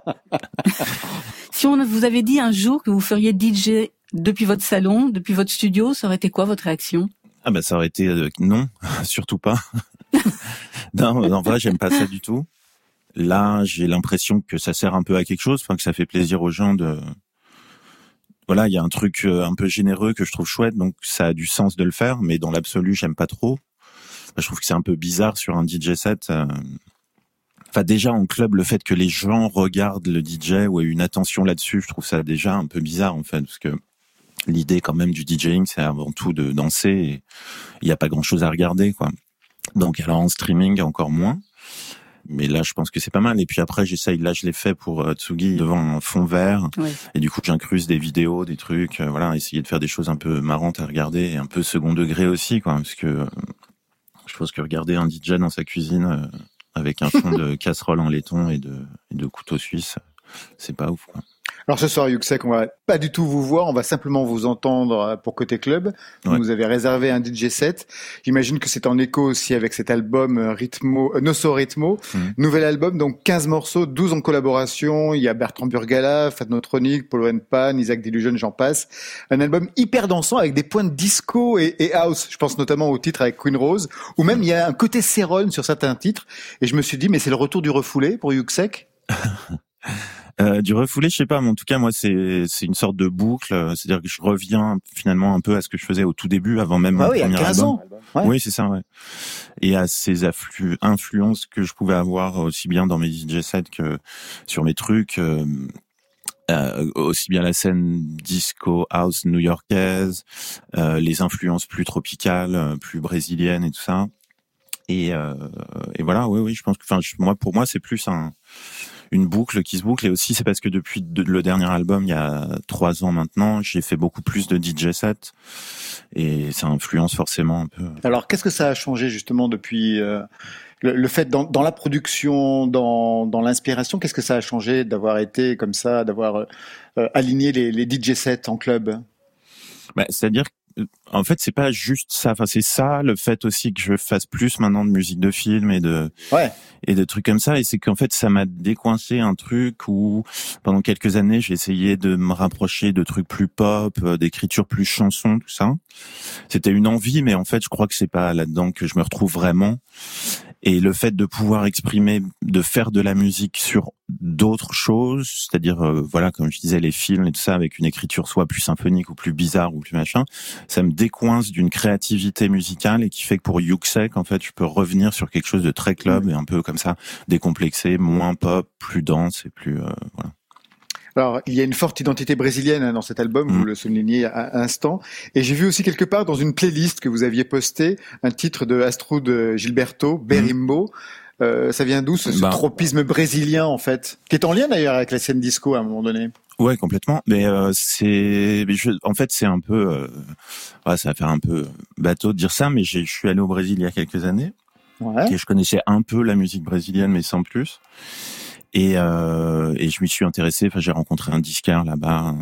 Si on vous avait dit un jour que vous feriez DJ depuis votre salon, depuis votre studio, ça aurait été quoi votre réaction? Ah bah ça aurait été euh, non, surtout pas. non, en vrai, j'aime pas ça du tout. Là, j'ai l'impression que ça sert un peu à quelque chose, enfin que ça fait plaisir aux gens de. Voilà, il y a un truc euh, un peu généreux que je trouve chouette, donc ça a du sens de le faire, mais dans l'absolu, j'aime pas trop. Enfin, Je trouve que c'est un peu bizarre sur un DJ set. euh, Enfin, déjà en club, le fait que les gens regardent le DJ ou aient une attention là-dessus, je trouve ça déjà un peu bizarre en fait, parce que l'idée quand même du DJing, c'est avant tout de danser. Il n'y a pas grand-chose à regarder, quoi. Donc, alors en streaming, encore moins. Mais là, je pense que c'est pas mal. Et puis après, j'essaye. Là, je l'ai fait pour euh, Tsugi devant un fond vert. Et du coup, j'incruse des vidéos, des trucs. euh, voilà, essayer de faire des choses un peu marrantes à regarder et un peu second degré aussi, quoi. Parce que euh, je pense que regarder un DJ dans sa cuisine avec un fond de casserole en laiton et de, et de couteau suisse, c'est pas ouf, quoi. Alors ce soir, Yuxek, on va pas du tout vous voir, on va simplement vous entendre euh, pour Côté Club. Vous Ouais. nous avez réservé un DJ set. J'imagine que c'est en écho aussi avec cet album euh, Ritmo, euh, Nosso Ritmo. Mhm. Nouvel album, donc 15 morceaux, 12 en collaboration. Il y a Bertrand Burgala, Fatnotronic, Polo Pan, Isaac Delusion, j'en passe. Un album hyper dansant avec des points de disco et, et house. Je pense notamment au titre avec Queen Rose, ou même il y a un côté Céron sur certains titres. Et je me suis dit, mais c'est le retour du refoulé pour Yuxek? Euh, du refoulé, je sais pas, mais en tout cas, moi, c'est c'est une sorte de boucle. euh, C'est-à-dire que je reviens finalement un peu à ce que je faisais au tout début, avant même Ah mon oui, il y a premier 15 album. ans. Ouais. Oui, c'est ça, ouais. Et à ces afflu- influences que je pouvais avoir aussi bien dans mes DJ sets que sur mes trucs. euh, euh, aussi bien la scène disco house new-yorkaise, euh, les influences plus tropicales, euh, plus brésiliennes et tout ça. Et, euh, et voilà, oui, oui, je pense que, enfin, moi, pour moi, c'est plus un, une boucle qui se boucle. Et aussi, c'est parce que depuis de- le dernier album, il y a trois ans maintenant, j'ai fait beaucoup plus de DJ sets. Et ça influence forcément un peu. Alors, qu'est-ce que ça a changé justement depuis euh, le, le fait dans, dans la production, dans, dans l'inspiration Qu'est-ce que ça a changé d'avoir été comme ça, d'avoir euh, euh, aligné les, les DJ sets en club? Bah, c'est-à-dire, que, en fait, c'est pas juste ça. Enfin, c'est ça, le fait aussi que je fasse plus maintenant de musique de film et de ouais. et de trucs comme ça. Et c'est qu'en fait, ça m'a décoincé un truc où pendant quelques années, j'ai essayé de me rapprocher de trucs plus pop, euh, d'écriture plus chanson, tout ça. C'était une envie, mais en fait, je crois que c'est pas là-dedans que je me retrouve vraiment. Et le fait de pouvoir exprimer, de faire de la musique sur d'autres choses, c'est-à-dire, euh, voilà, comme je disais, les films et tout ça, avec une écriture soit plus symphonique ou plus bizarre ou plus machin, ça me décoince d'une créativité musicale et qui fait que pour Yuxek, en fait, je peux revenir sur quelque chose de très club et un peu comme ça, décomplexé, moins pop, plus dense et plus, euh, voilà. Alors, il y a une forte identité brésilienne hein, dans cet album, Mm. vous le soulignez à l'instant. Et j'ai vu aussi quelque part dans une playlist que vous aviez postée un titre de Astrud Gilberto, Berimbo. Euh, ça vient d'où ce, Bah. tropisme brésilien en fait, qui est en lien d'ailleurs avec la scène disco à un moment donné? Ouais, complètement. Mais euh, c'est, en fait, c'est un peu, euh, ouais, ça va faire un peu bateau de dire ça, mais je suis allé au Brésil il y a quelques années Ouais. et je connaissais un peu la musique brésilienne, mais sans plus. Et, euh, et je m'y suis intéressé. Enfin, j'ai rencontré un disquaire là-bas,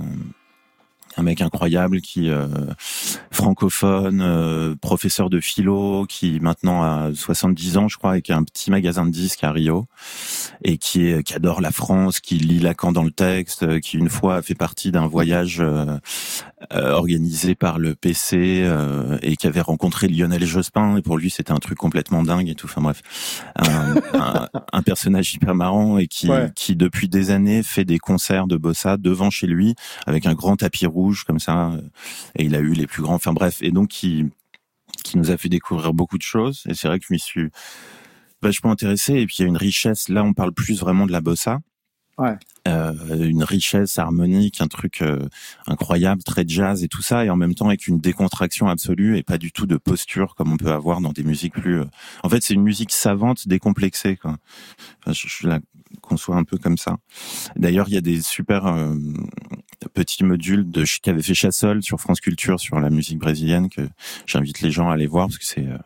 un, mec incroyable qui euh, francophone, euh, professeur de philo, qui maintenant a 70 ans, je crois, et qui a un petit magasin de disques à Rio, et qui, est, qui adore la France, qui lit Lacan dans le texte, euh, qui une fois a fait partie d'un voyage euh, euh, organisé par le PC euh, et qui avait rencontré Lionel Jospin, et pour lui c'était un truc complètement dingue et tout. Enfin bref, un, un, un personnage hyper marrant et qui, Ouais. qui depuis des années fait des concerts de bossa devant chez lui avec un grand tapis rouge comme ça, euh, et il a eu les plus grands. Enfin bref, et donc qui qui nous a fait découvrir beaucoup de choses. Et c'est vrai que je m'y suis vachement intéressé. Et puis il y a une richesse. Là, on parle plus vraiment de la bossa. Ouais. Euh, une richesse harmonique, un truc euh, incroyable, très jazz et tout ça, et en même temps avec une décontraction absolue et pas du tout de posture comme on peut avoir dans des musiques plus. euh, En fait, c'est une musique savante, décomplexée. Quoi. Enfin, je, je la conçois un peu comme ça. D'ailleurs, il y a des super petits modules de qu'avait fait Chassol sur France Culture sur la musique brésilienne que j'invite les gens à aller voir parce que c'est euh,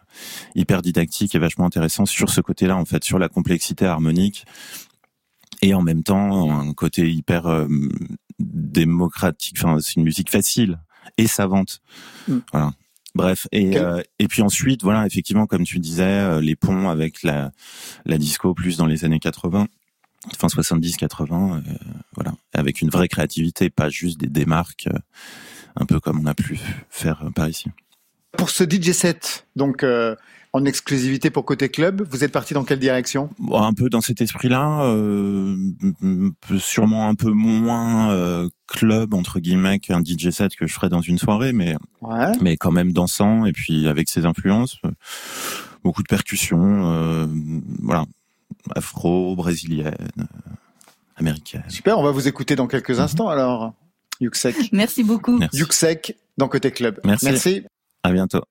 hyper didactique et vachement intéressant sur ce côté-là en fait, sur la complexité harmonique et en même temps un côté hyper euh, démocratique. Enfin, c'est une musique facile et savante. Mm. Voilà. Bref, et euh, et puis ensuite, voilà, effectivement, comme tu disais, euh, les ponts avec la la disco plus dans les années 80, fin 70-80, euh, voilà, avec une vraie créativité, pas juste des démarques, euh, un peu comme on a pu faire euh, par ici. Pour ce DJ set, donc en exclusivité pour côté club, vous êtes parti dans quelle direction? Un peu dans cet esprit-là, euh, sûrement un peu moins euh, club entre guillemets qu'un DJ set que je ferais dans une soirée, mais Ouais. mais quand même dansant et puis avec ses influences, beaucoup de percussions, euh, voilà, afro, brésilienne, euh, américaine. Super, on va vous écouter dans quelques instants alors. Yuxek. Merci beaucoup. Merci. Yuxek dans côté club. Merci. Merci. À bientôt.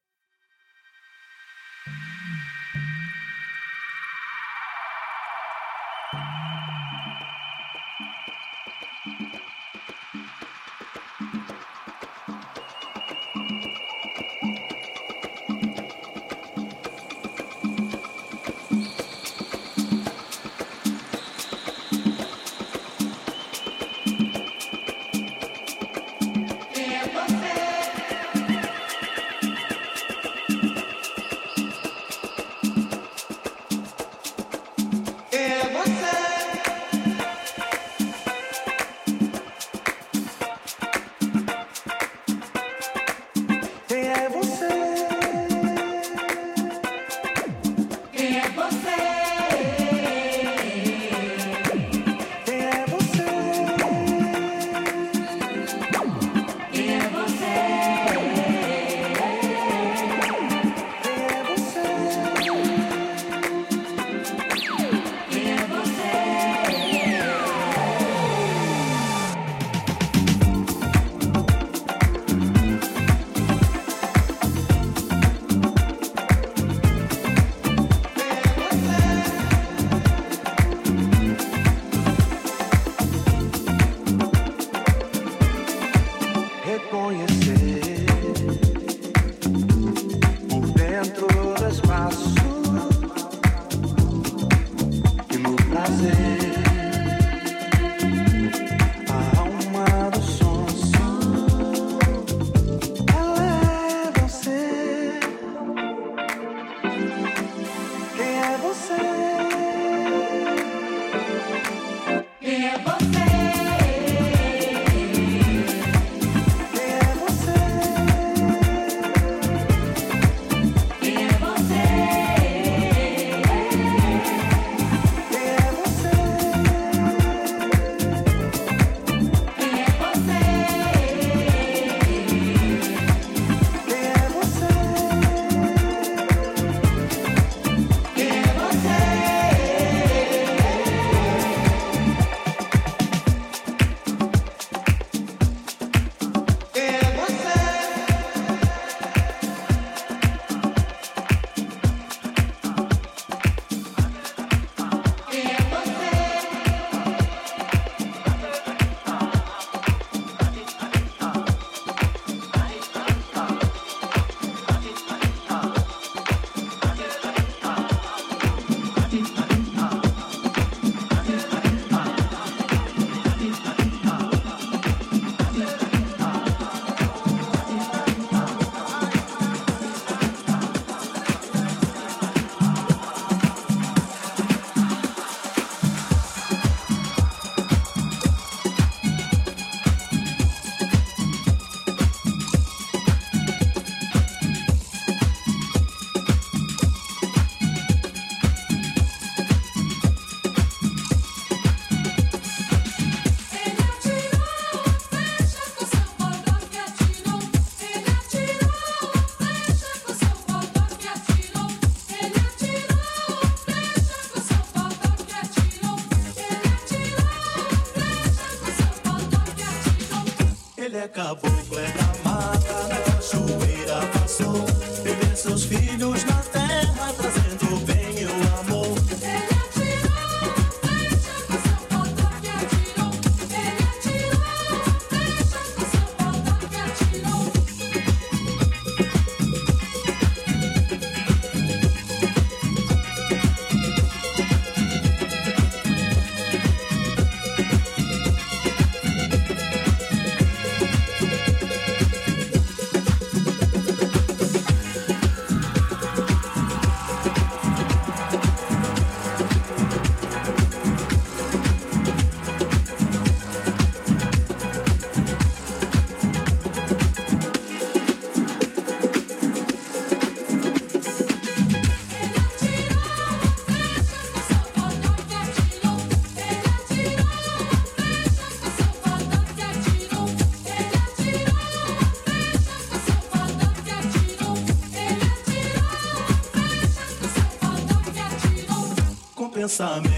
Caboclo, é da mata, na cachoeira passou. E vê seus filhos Some.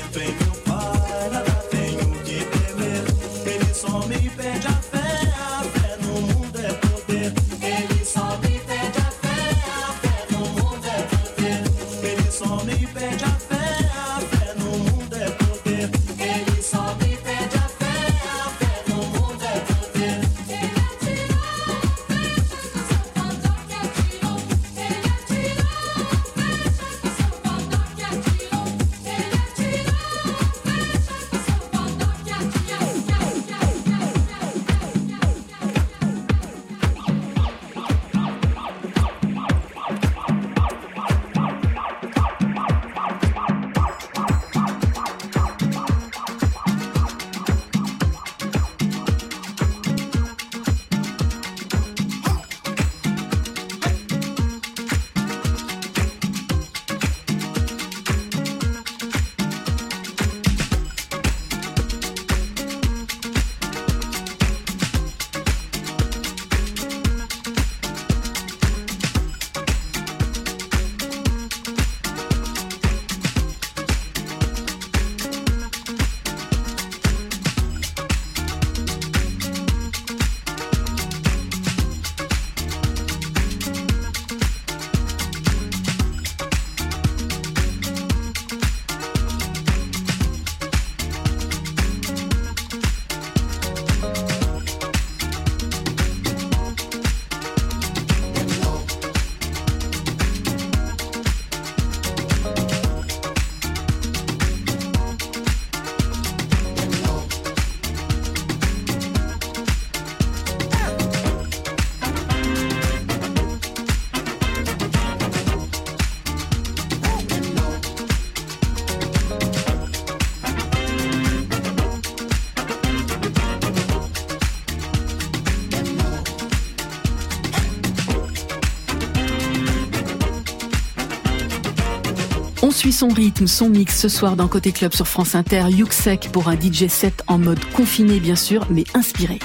Son rythme, son mix ce soir dans Côté Club sur France Inter. Yuxek pour un DJ set en mode confiné bien sûr, mais inspiré.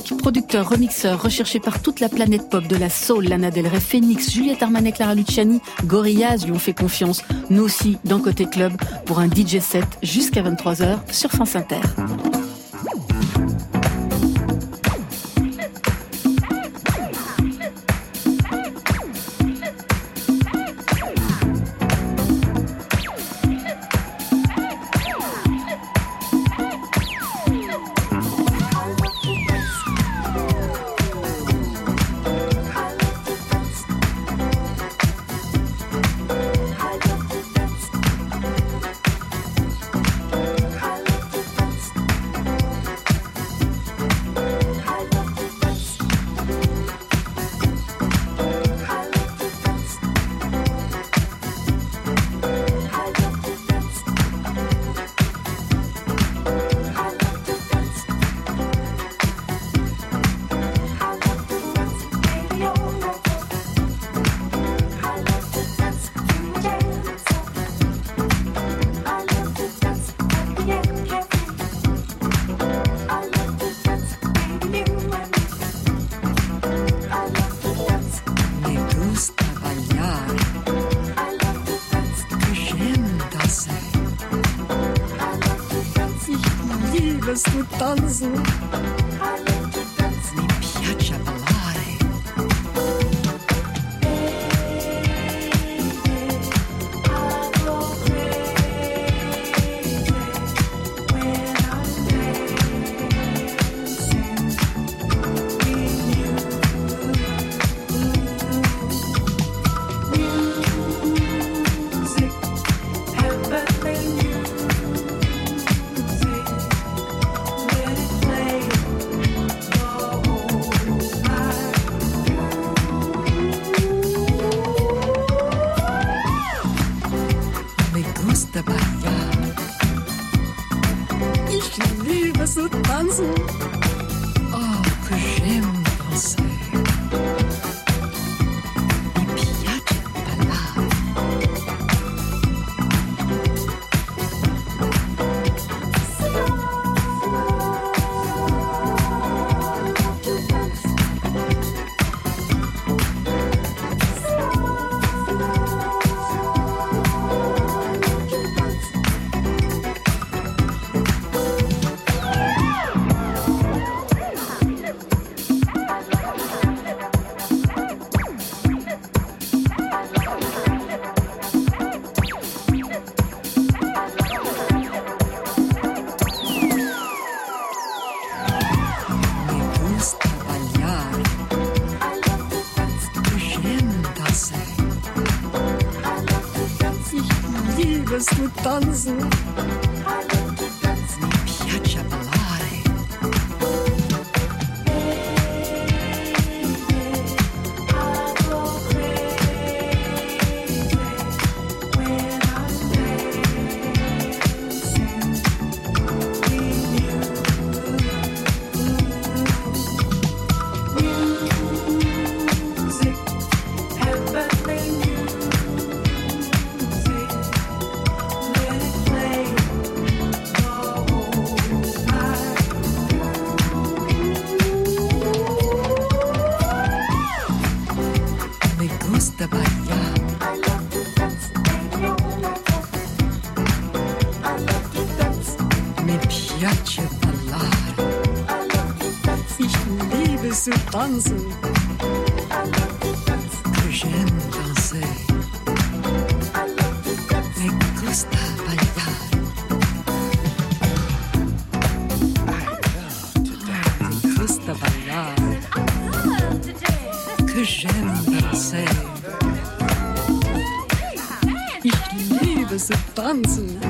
Producteur, remixeur, recherché par toute la planète pop de la soul, Lana Del Rey, Phoenix, Juliette Armanet, Clara Luciani, Gorillaz lui ont fait confiance. Nous aussi, dans Côté Club, pour un DJ set jusqu'à 23h sur France Inter. Tanzen. Que j'aime danser. Me gusta bailar. Me gusta bailar. Que j'aime danser. Ich liebe zu tanzen.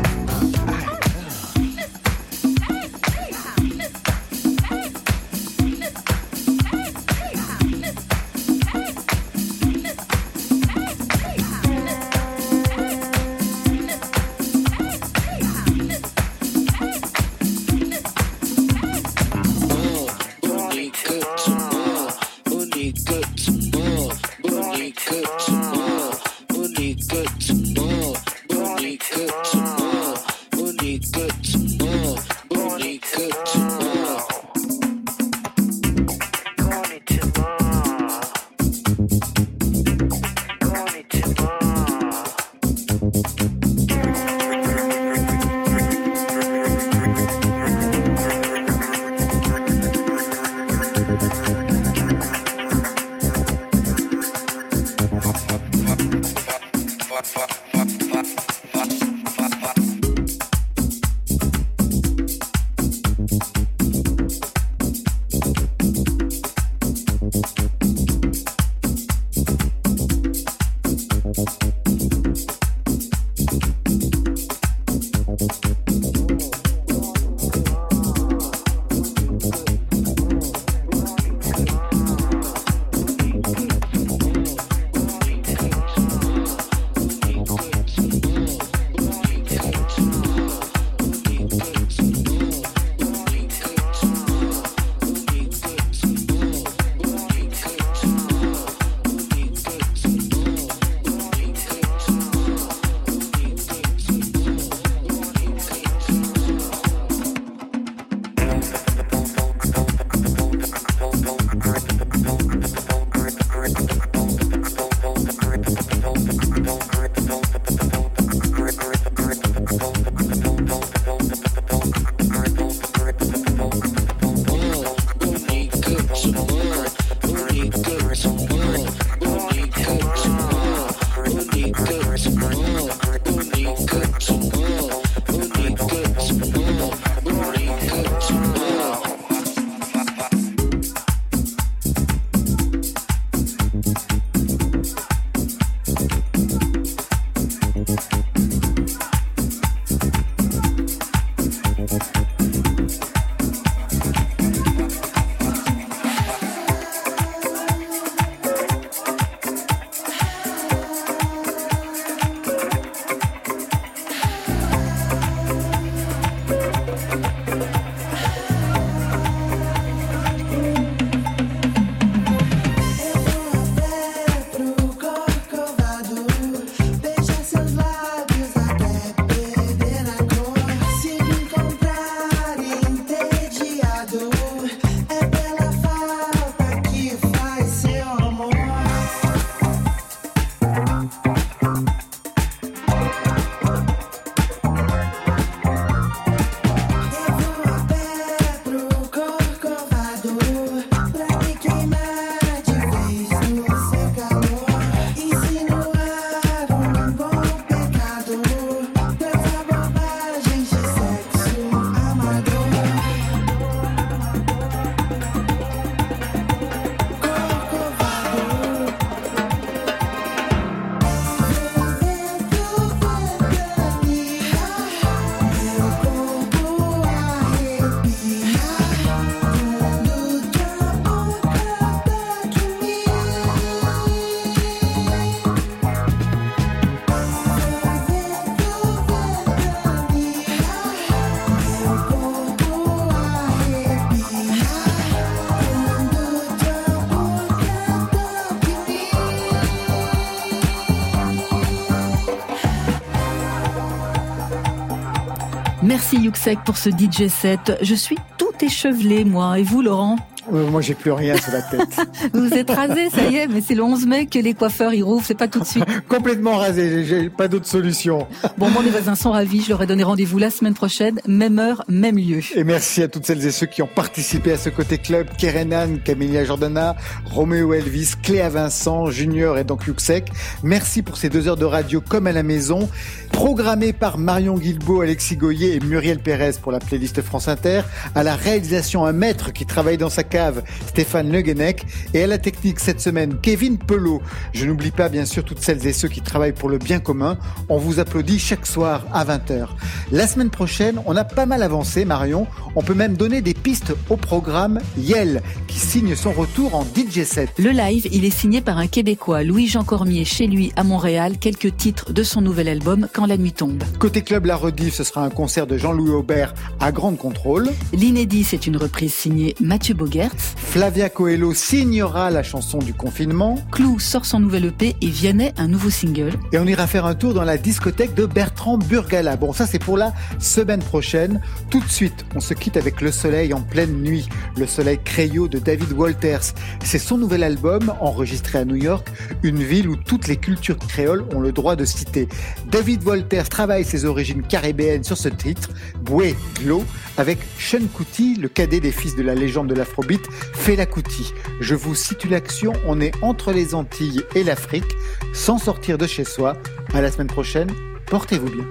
Pour ce DJ set. Je suis tout échevelé, moi. Et vous, Laurent Moi, j'ai plus rien sur la tête. Vous êtes rasé, ça y est, mais c'est le 11 mai que les coiffeurs y rouvrent, c'est pas tout de suite. Complètement rasé, j'ai pas d'autre solution. Bon, moi, mes voisins sont ravis. Je leur ai donné rendez-vous la semaine prochaine, même heure, même lieu. Et merci à toutes celles et ceux qui ont participé à ce côté club. Kerenan, Camélia Jordana, Roméo Elvis, Cléa Vincent, Junior et donc Yuxek. Merci pour ces deux heures de radio comme à la maison. Programmé par Marion Guilbeault, Alexis Goyer et Muriel Pérez pour la playlist France Inter. À la réalisation, un maître qui travaille dans sa cave, Stéphane Le Guenec. Et à la technique cette semaine, Kevin Pelot. Je n'oublie pas bien sûr toutes celles et ceux qui travaillent pour le bien commun. On vous applaudit chaque soir à 20h. La semaine prochaine, on a pas mal avancé, Marion. On peut même donner des pistes au programme Yel, qui signe son retour en DJ set. Le live, il est signé par un Québécois, Louis-Jean Cormier, chez lui à Montréal. Quelques titres de son nouvel album, la nuit tombe. Côté club, la rediff, ce sera un concert de Jean-Louis Aubert à Grande Contrôle. L'inédit, c'est une reprise signée Mathieu Bogertz. Flavia Coelho signera la chanson du confinement. Clou sort son nouvel EP et Vianney un nouveau single. Et on ira faire un tour dans la discothèque de Bertrand Burgala. Bon, ça c'est pour la semaine prochaine. Tout de suite, on se quitte avec Le Soleil en pleine nuit. Le Soleil Crayot de David Walters. C'est son nouvel album enregistré à New York, une ville où toutes les cultures créoles ont le droit de citer. David Walters travaille ses origines caribéennes sur ce titre, Boué Glow, avec Sean Kuti, le cadet des fils de la légende de l'afrobeat, Fela Kuti. Je vous situe l'action, on est entre les Antilles et l'Afrique, sans sortir de chez soi. À la semaine prochaine, portez-vous bien.